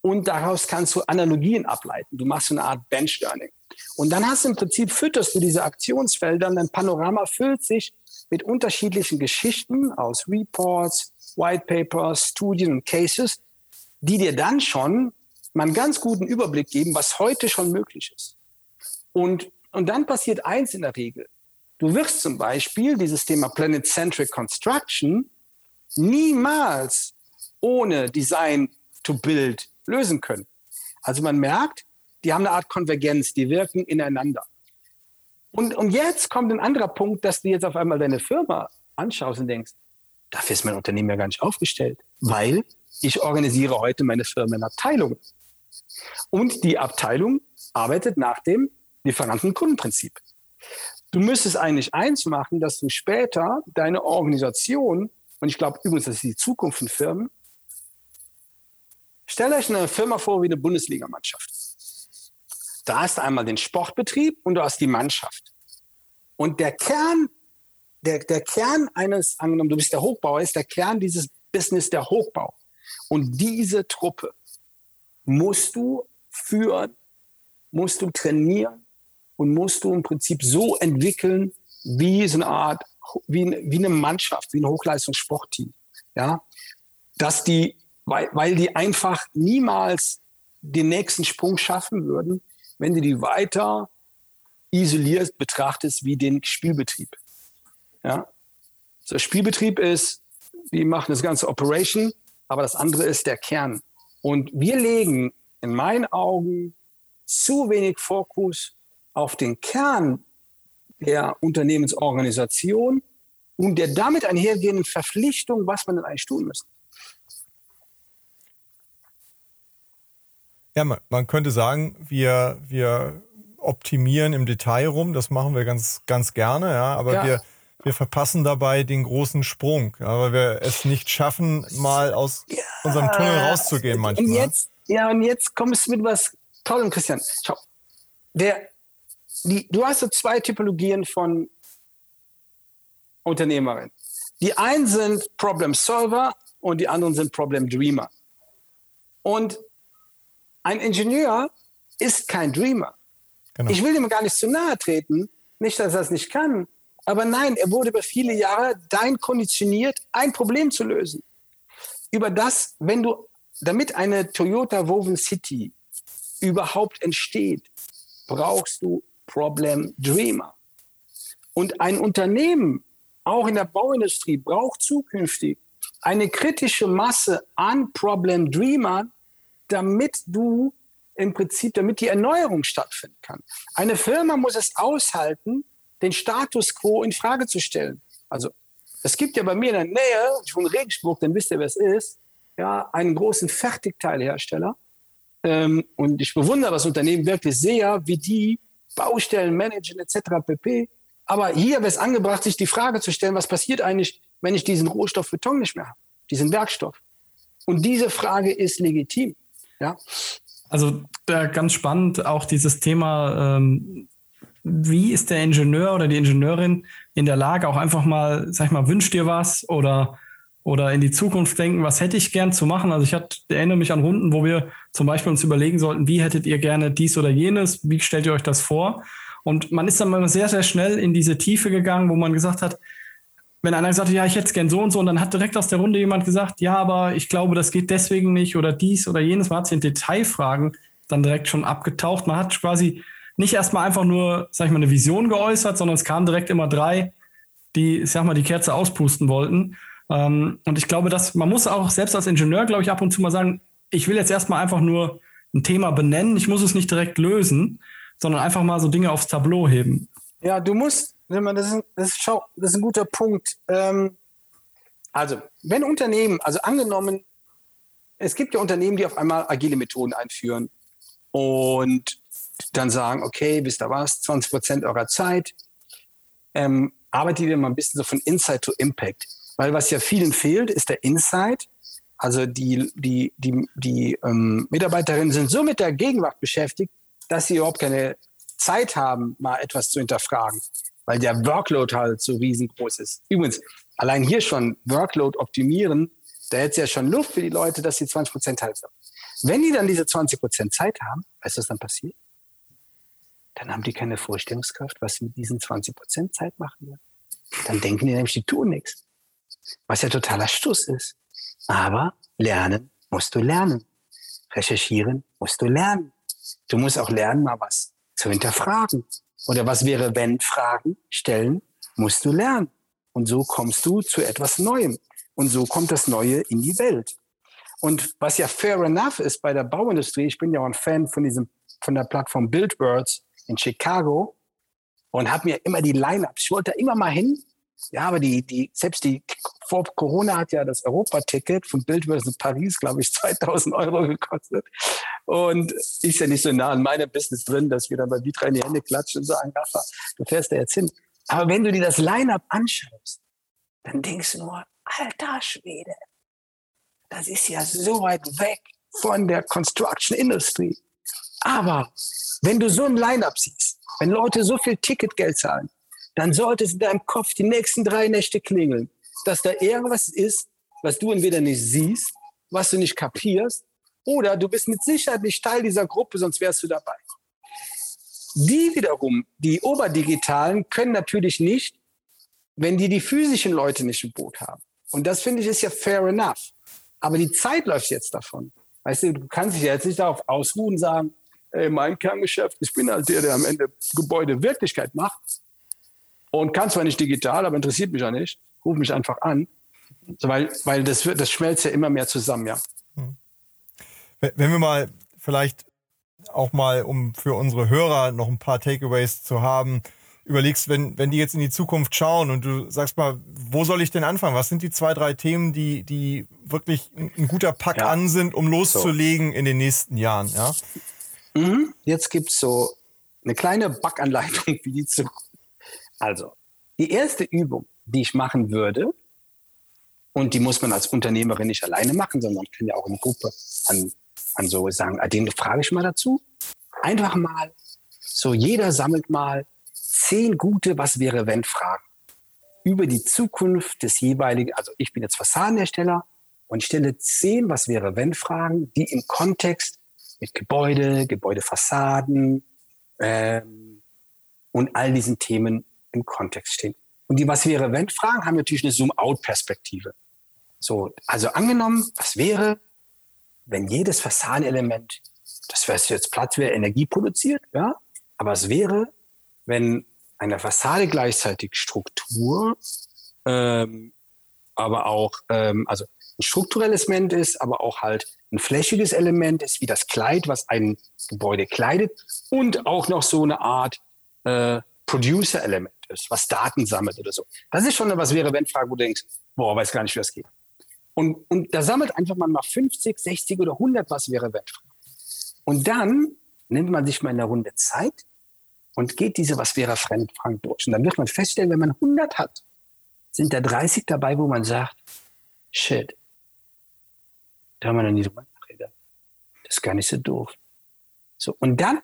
und daraus kannst du Analogien ableiten. Du machst so eine Art Bench Learning. Und dann hast du im Prinzip, fütterst du diese Aktionsfelder und dein Panorama füllt sich mit unterschiedlichen Geschichten aus Reports, White Papers, Studien und Cases, die dir dann schon mal einen ganz guten Überblick geben, was heute schon möglich ist. Und und dann passiert eins in der Regel. Du wirst zum Beispiel dieses Thema Planet-Centric Construction niemals ohne Design to Build lösen können. Also man merkt, die haben eine Art Konvergenz, die wirken ineinander. Und, und jetzt kommt ein anderer Punkt, dass du jetzt auf einmal deine Firma anschaust und denkst, dafür ist mein Unternehmen ja gar nicht aufgestellt, weil ich organisiere heute meine Firma in Abteilungen. Und die Abteilung arbeitet nach dem Lieferanten-Kundenprinzip. Du müsstest eigentlich eins machen, dass du später deine Organisation, und ich glaube übrigens, das ist die Zukunft von Firmen, stell euch eine Firma vor wie eine Bundesligamannschaft. Da hast du einmal den Sportbetrieb und du hast die Mannschaft. Und der Kern, der, der Kern eines, angenommen, du bist der Hochbauer, ist der Kern dieses Business der Hochbau. Und diese Truppe musst du führen, musst du trainieren, und musst du im Prinzip so entwickeln, wie so eine Art, wie, wie eine Mannschaft, wie ein Hochleistungssportteam. Ja, dass die, weil, weil die einfach niemals den nächsten Sprung schaffen würden, wenn du die weiter isoliert betrachtest wie den Spielbetrieb. Ja, so der Spielbetrieb ist, die machen das ganze Operation, aber das andere ist der Kern. Und wir legen in meinen Augen zu wenig Fokus auf den Kern der Unternehmensorganisation und der damit einhergehenden Verpflichtung, was man denn eigentlich tun müsste. Ja, man, könnte sagen, wir, wir optimieren im Detail rum, das machen wir ganz, ganz gerne, ja, aber ja. wir, wir verpassen dabei den großen Sprung, ja, weil wir es nicht schaffen, mal aus ja. unserem Tunnel rauszugehen manchmal. Und jetzt, ja, und jetzt kommst du mit was Tollem, Christian. Schau, der die, du hast so zwei Typologien von Unternehmerinnen. Die einen sind Problem Solver und die anderen sind Problem Dreamer. Und ein Ingenieur ist kein Dreamer. Genau. Ich will ihm gar nicht zu nahe treten, nicht, dass er es nicht kann, aber nein, er wurde über viele Jahre dein konditioniert, ein Problem zu lösen. Über das, wenn du, damit eine Toyota Woven City überhaupt entsteht, brauchst du Problem Dreamer. Und ein Unternehmen, auch in der Bauindustrie, braucht zukünftig eine kritische Masse an Problem Dreamern, damit du im Prinzip, damit die Erneuerung stattfinden kann. Eine Firma muss es aushalten, den Status quo in Frage zu stellen. Also es gibt ja bei mir in der Nähe, in Regensburg, dann wisst ihr, wer es ist, ja, einen großen Fertigteilhersteller. Ähm, und ich bewundere das Unternehmen wirklich sehr, wie die Baustellen managen etc. pp. Aber hier wäre es angebracht, sich die Frage zu stellen, was passiert eigentlich, wenn ich diesen Rohstoff Beton nicht mehr habe, diesen Werkstoff. Und diese Frage ist legitim. Ja? Also ganz spannend auch dieses Thema, ähm, wie ist der Ingenieur oder die Ingenieurin in der Lage, auch einfach mal, sag ich mal, wünscht dir was oder oder in die Zukunft denken, was hätte ich gern zu machen. Also ich hatte, erinnere mich an Runden, wo wir zum Beispiel uns überlegen sollten, wie hättet ihr gerne dies oder jenes, wie stellt ihr euch das vor? Und man ist dann mal sehr, sehr schnell in diese Tiefe gegangen, wo man gesagt hat, wenn einer gesagt hat, ja, ich hätte es gern so und so, und dann hat direkt aus der Runde jemand gesagt, ja, aber ich glaube, das geht deswegen nicht oder dies oder jenes. Man hat sich in Detailfragen dann direkt schon abgetaucht. Man hat quasi nicht erstmal einfach nur, sag ich mal, eine Vision geäußert, sondern es kamen direkt immer drei, die, sag mal, die Kerze auspusten wollten. Ähm, und ich glaube, dass man muss auch selbst als Ingenieur, glaube ich, ab und zu mal sagen, ich will jetzt erstmal einfach nur ein Thema benennen. Ich muss es nicht direkt lösen, sondern einfach mal so Dinge aufs Tableau heben. Ja, du musst, das ist, das ist, das ist ein guter Punkt. Ähm, also, wenn Unternehmen, also angenommen, es gibt ja Unternehmen, die auf einmal agile Methoden einführen und dann sagen, okay, wisst ihr was, 20 Prozent eurer Zeit, ähm, arbeitet ihr mal ein bisschen so von Insight to Impact. Weil was ja vielen fehlt, ist der Insight. Also die, die, die, die ähm, Mitarbeiterinnen sind so mit der Gegenwart beschäftigt, dass sie überhaupt keine Zeit haben, mal etwas zu hinterfragen, weil der Workload halt so riesengroß ist. Übrigens, allein hier schon Workload optimieren, da hätte es ja schon Luft für die Leute, dass sie 20 Prozent halten. Wenn die dann diese 20 Prozent Zeit haben, weißt du, was dann passiert? Dann haben die keine Vorstellungskraft, was sie mit diesen 20 Prozent Zeit machen wollen. Dann denken die nämlich, die tun nichts. Was ja totaler Stuss ist. Aber lernen musst du lernen. Recherchieren musst du lernen. Du musst auch lernen, mal was zu hinterfragen. Oder was wäre, wenn Fragen stellen, musst du lernen. Und so kommst du zu etwas Neuem. Und so kommt das Neue in die Welt. Und was ja fair enough ist bei der Bauindustrie, ich bin ja auch ein Fan von diesem, von der Plattform BuildWords in Chicago und habe mir immer die Line-Ups, ich wollte da immer mal hin. Ja, aber die, die, selbst die, vor Corona hat ja das Europa-Ticket von BuildWords in Paris, glaube ich, 2000 Euro gekostet. Und ist ja nicht so nah an meinem Business drin, dass wir dann bei Vitra in die Hände klatschen und sagen, Rafa, du fährst da jetzt hin. Aber wenn du dir das Line-Up anschaust, dann denkst du nur, alter Schwede, das ist ja so weit weg von der Construction Industry. Aber wenn du so ein Line-up siehst, wenn Leute so viel Ticketgeld zahlen, dann sollte es in deinem Kopf die nächsten drei Nächte klingeln, dass da irgendwas ist, was du entweder nicht siehst, was du nicht kapierst, oder du bist mit Sicherheit nicht Teil dieser Gruppe, sonst wärst du dabei. Die wiederum, die Oberdigitalen, können natürlich nicht, wenn die die physischen Leute nicht im Boot haben. Und das finde ich ist ja fair enough. Aber die Zeit läuft jetzt davon. Weißt du, du kannst dich jetzt nicht darauf ausruhen und sagen, ey, mein Kerngeschäft, ich bin halt der, der am Ende Gebäude Wirklichkeit macht und kann zwar nicht digital, aber interessiert mich ja nicht. Ruf mich einfach an. So, weil, weil das, wird, das schmelzt ja immer mehr zusammen, ja. Hm. Wenn wir mal vielleicht auch mal, um für unsere Hörer noch ein paar Takeaways zu haben, überlegst, wenn, wenn die jetzt in die Zukunft schauen und du sagst mal, wo soll ich denn anfangen? Was sind die zwei, drei Themen, die, die wirklich ein guter Pack ja. an sind, um loszulegen so. in den nächsten Jahren? Ja? Mhm. Jetzt gibt es so eine kleine Backanleitung wie die Zukunft. Also, die erste Übung, die ich machen würde, und die muss man als Unternehmerin nicht alleine machen, sondern man kann ja auch eine Gruppe an, an so sagen, ah, den frage ich mal dazu. Einfach mal, so jeder sammelt mal zehn gute Was wäre wenn Fragen über die Zukunft des jeweiligen, also ich bin jetzt Fassadenhersteller und stelle zehn Was wäre wenn Fragen, die im Kontext mit Gebäude, Gebäudefassaden ähm, und all diesen Themen im Kontext stehen. Und die Was wäre wenn Fragen haben natürlich eine Zoom-out-Perspektive. So, also angenommen, was wäre, wenn jedes Fassadenelement, das wäre jetzt Platz wäre, Energie produziert, ja, aber es wäre, wenn eine Fassade gleichzeitig Struktur, ähm, aber auch, ähm, also ein strukturelles Element ist, aber auch halt ein flächiges Element ist, wie das Kleid, was ein Gebäude kleidet und auch noch so eine Art äh, Producer-Element ist, was Daten sammelt oder so. Das ist schon eine was wäre, wenn Frage, wo du denkst, boah, weiß gar nicht, wie das geht. Und, und da sammelt einfach mal mal 50, 60 oder 100 was wäre, wenn Fragen. Und dann nimmt man sich mal in der Runde Zeit und geht diese Was wäre Frank durch. Und dann wird man feststellen, wenn man 100 hat, sind da 30 dabei, wo man sagt, shit, da haben wir noch nie drüber nachgedacht. Das ist gar nicht so doof. So, und dann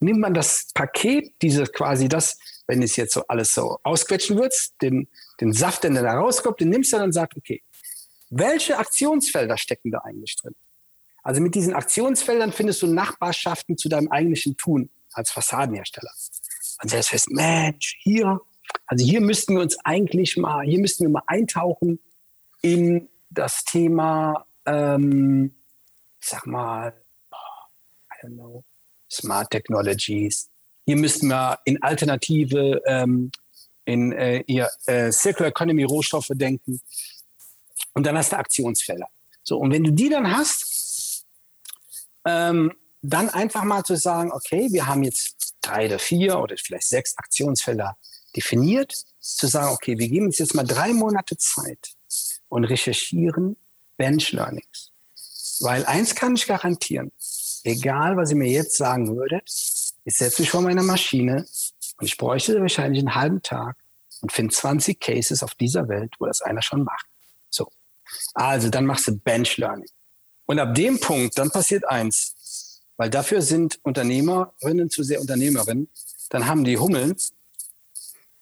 nimmt man das Paket, dieses quasi das, wenn es jetzt so alles so ausquetschen wird, den, den Saft, der da rauskommt, den nimmst du dann und sagst, okay, welche Aktionsfelder stecken da eigentlich drin? Also mit diesen Aktionsfeldern findest du Nachbarschaften zu deinem eigentlichen Tun als Fassadenhersteller. Und stellst fest, Mensch, hier, also hier müssten wir uns eigentlich mal, hier müssten wir mal eintauchen in das Thema, ähm, sag mal, I don't know, Smart Technologies. Hier müssten wir in alternative, ähm, in äh, ihr, äh, Circular Economy Rohstoffe denken. Und dann hast du Aktionsfelder. So, und wenn du die dann hast, ähm, dann einfach mal zu sagen, okay, wir haben jetzt drei oder vier oder vielleicht sechs Aktionsfelder definiert, zu sagen, okay, wir geben uns jetzt mal drei Monate Zeit und recherchieren Bench Learnings. Weil eins kann ich garantieren, egal was ihr mir jetzt sagen würdet, ich setze mich vor meiner Maschine und ich bräuchte wahrscheinlich einen halben Tag und finde 20 Cases auf dieser Welt, wo das einer schon macht. So. Also dann machst du Bench Learning. Und ab dem Punkt, dann passiert eins. Weil dafür sind Unternehmerinnen zu sehr Unternehmerinnen. Dann haben die Hummeln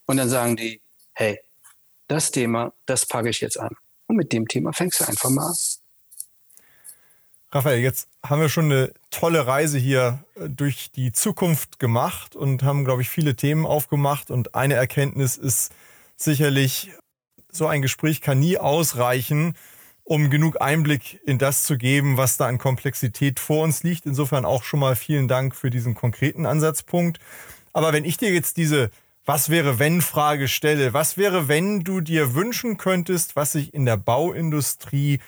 und dann sagen die, hey, das Thema, das packe ich jetzt an. Und mit dem Thema fängst du einfach mal an. Raphael, jetzt haben wir schon eine tolle Reise hier äh, durch die Zukunft gemacht und haben, glaube ich, viele Themen aufgemacht. Und eine Erkenntnis ist sicherlich, so ein Gespräch kann nie ausreichen, um genug Einblick in das zu geben, was da an Komplexität vor uns liegt. Insofern auch schon mal vielen Dank für diesen konkreten Ansatzpunkt. Aber wenn ich dir jetzt diese Was wäre wenn Frage stelle, was wäre, wenn du dir wünschen könntest, was sich in der Bauindustrie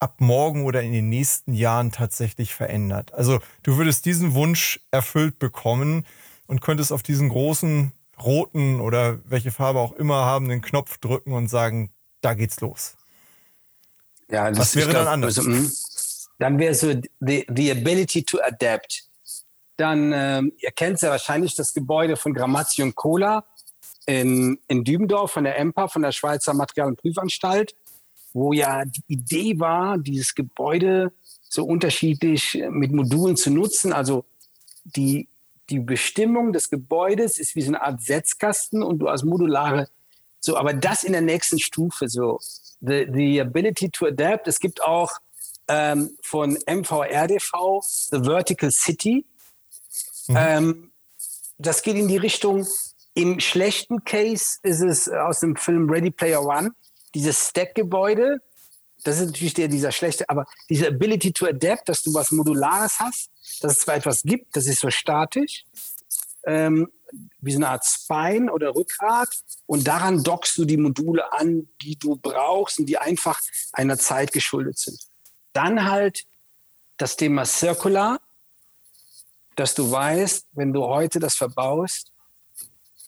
ab morgen oder in den nächsten Jahren tatsächlich verändert? Also du würdest diesen Wunsch erfüllt bekommen und könntest auf diesen großen roten oder welche Farbe auch immer haben den Knopf drücken und sagen, da geht's los. Ja, das Was wäre glaub, dann anders? Also, hm, dann wäre so the, the ability to adapt. Dann, ähm, ihr kennt ja wahrscheinlich das Gebäude von Gramazzi und Cola in, in Dübendorf von der EMPA, von der Schweizer Material- und Prüfanstalt, wo ja die Idee war, dieses Gebäude so unterschiedlich mit Modulen zu nutzen. Also die, die Bestimmung des Gebäudes ist wie so eine Art Setzkasten und du als modulare, so, aber das in der nächsten Stufe, so the, the ability to adapt. Es gibt auch ähm, von MVRDV The Vertical City. Mhm. Ähm, das geht in die Richtung, im schlechten Case ist es aus dem Film Ready Player One, dieses Stack-Gebäude. Das ist natürlich der, dieser schlechte, aber diese Ability to adapt, dass du was Modulares hast, dass es zwar etwas gibt, das ist so statisch, ähm, wie so eine Art Spine oder Rückgrat und daran dockst du die Module an, die du brauchst und die einfach einer Zeit geschuldet sind. Dann halt das Thema Circular, dass du weißt, wenn du heute das verbaust,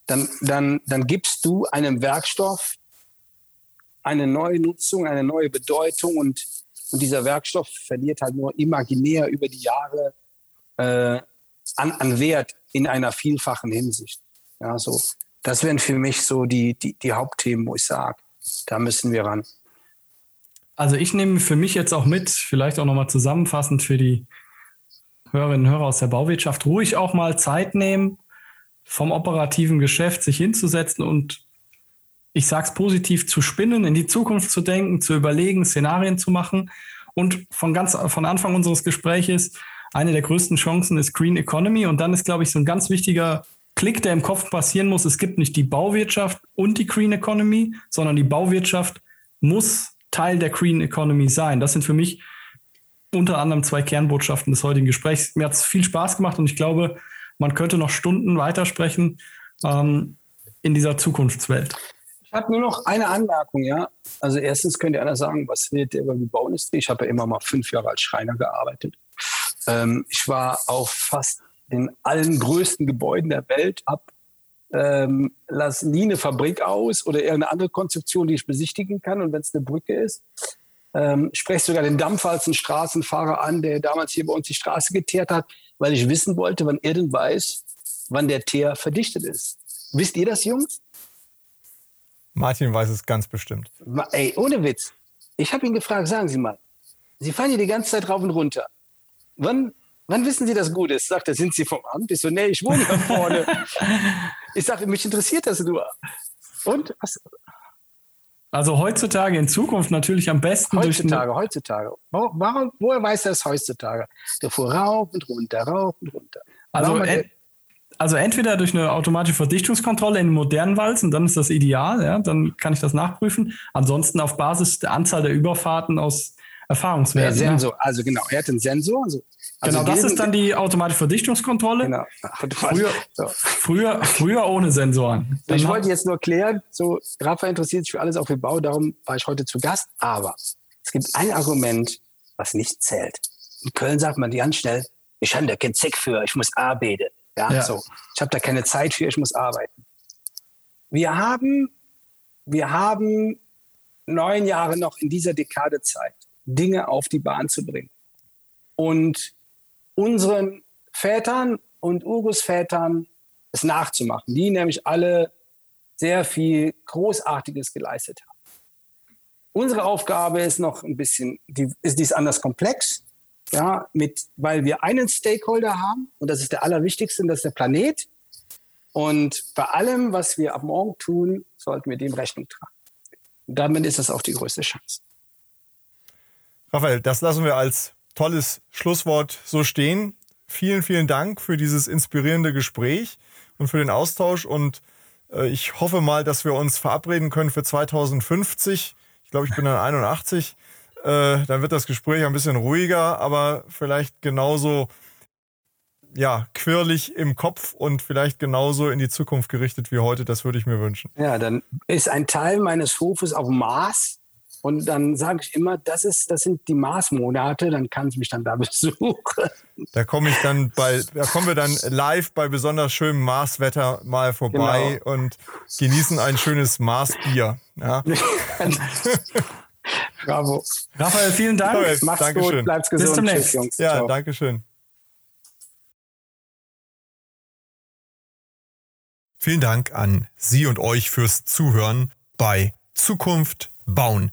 dann, dann, dann gibst du einem Werkstoff eine neue Nutzung, eine neue Bedeutung und, und dieser Werkstoff verliert halt nur imaginär über die Jahre äh, an, an Wert in einer vielfachen Hinsicht. Ja, so. Das wären für mich so die, die, die Hauptthemen, wo ich sage, da müssen wir ran. Also ich nehme für mich jetzt auch mit, vielleicht auch nochmal zusammenfassend für die Hörerinnen und Hörer aus der Bauwirtschaft, ruhig auch mal Zeit nehmen, vom operativen Geschäft sich hinzusetzen und ich sage es positiv, zu spinnen, in die Zukunft zu denken, zu überlegen, Szenarien zu machen. Und von ganz von Anfang unseres Gespräches eine der größten Chancen ist Green Economy. Und dann ist, glaube ich, so ein ganz wichtiger Klick, der im Kopf passieren muss. Es gibt nicht die Bauwirtschaft und die Green Economy, sondern die Bauwirtschaft muss Teil der Green Economy sein. Das sind für mich unter anderem zwei Kernbotschaften des heutigen Gesprächs. Mir hat es viel Spaß gemacht und ich glaube, man könnte noch Stunden weitersprechen ähm, in dieser Zukunftswelt. Ich habe nur noch eine Anmerkung, ja. Also erstens könnt ihr einer sagen, was redet ihr über die Bauindustrie? Ich habe ja immer mal fünf Jahre als Schreiner gearbeitet. Ähm, ich war auf fast in allen größten Gebäuden der Welt, ab ähm, lass nie eine Fabrik aus oder irgendeine andere Konstruktion, die ich besichtigen kann. Und wenn es eine Brücke ist, ähm, spreche sogar den Dampfer als einen Straßenfahrer an, der damals hier bei uns die Straße geteert hat, weil ich wissen wollte, wann er denn weiß, wann der Teer verdichtet ist. Wisst ihr das, Jungs? Martin weiß es ganz bestimmt. Ey, ohne Witz. Ich habe ihn gefragt, sagen Sie mal, Sie fahren hier die ganze Zeit rauf und runter wann, wann wissen Sie, dass gut ist? Sagt er, sind Sie vom Amt? Ich so, nee, ich wohne hier vorne. ich sage, mich interessiert das nur. Und? Was? Also heutzutage, in Zukunft natürlich am besten. Heutzutage, heutzutage. Warum, woher weiß er es heutzutage? Der fuhr rauf und runter, rauf und runter. Also, en, also entweder durch eine automatische Verdichtungskontrolle in modernen Walzen, dann ist das ideal, ja, dann kann ich das nachprüfen. Ansonsten auf Basis der Anzahl der Überfahrten aus Erfahrungswert. Der Sensor, also genau, er hat einen Sensor. Also, also genau, das ist dann die automatische Verdichtungskontrolle. Genau. Früher, so. früher, früher ohne Sensoren. Dann ich wollte jetzt nur klären, so Rafa interessiert sich für alles, auch für Bau, darum war ich heute zu Gast. Aber es gibt ein Argument, was nicht zählt. In Köln sagt man ganz schnell, ich habe da keinen Zweck für, ich muss arbeiten. Ja, ja. so. Ich habe da keine Zeit für, ich muss arbeiten. Wir haben, wir haben neun Jahre noch in dieser Dekade Zeit, Dinge auf die Bahn zu bringen. Und unseren Vätern und Urgroßvätern es nachzumachen, die nämlich alle sehr viel Großartiges geleistet haben. Unsere Aufgabe ist noch ein bisschen, die, ist dies anders komplex, ja, mit, weil wir einen Stakeholder haben und das ist der allerwichtigste, und das ist der Planet. Und bei allem, was wir ab morgen tun, sollten wir dem Rechnung tragen. Und damit ist das auch die größte Chance. Raphael, das lassen wir als tolles Schlusswort so stehen. Vielen, vielen Dank für dieses inspirierende Gespräch und für den Austausch. Und äh, ich hoffe mal, dass wir uns verabreden können für 2050. Ich glaube, ich bin dann 81. Äh, dann wird das Gespräch ein bisschen ruhiger, aber vielleicht genauso ja, quirlig im Kopf und vielleicht genauso in die Zukunft gerichtet wie heute. Das würde ich mir wünschen. Ja, dann ist ein Teil meines Hofes auf Mars. Und dann sage ich immer, das, ist, das sind die Marsmonate, dann kann ich mich dann da besuchen. Da komme ich dann bei, da kommen wir dann live bei besonders schönem Marswetter mal vorbei genau. und genießen ein schönes Marsbier. Ja. Bravo. Raphael, vielen Dank. Raphael, Macht's Dankeschön. gut, bleib's gesund. Bis zum nächsten Jungs. Ja, Ciao. Dankeschön. Vielen Dank an Sie und euch fürs Zuhören bei Zukunft bauen,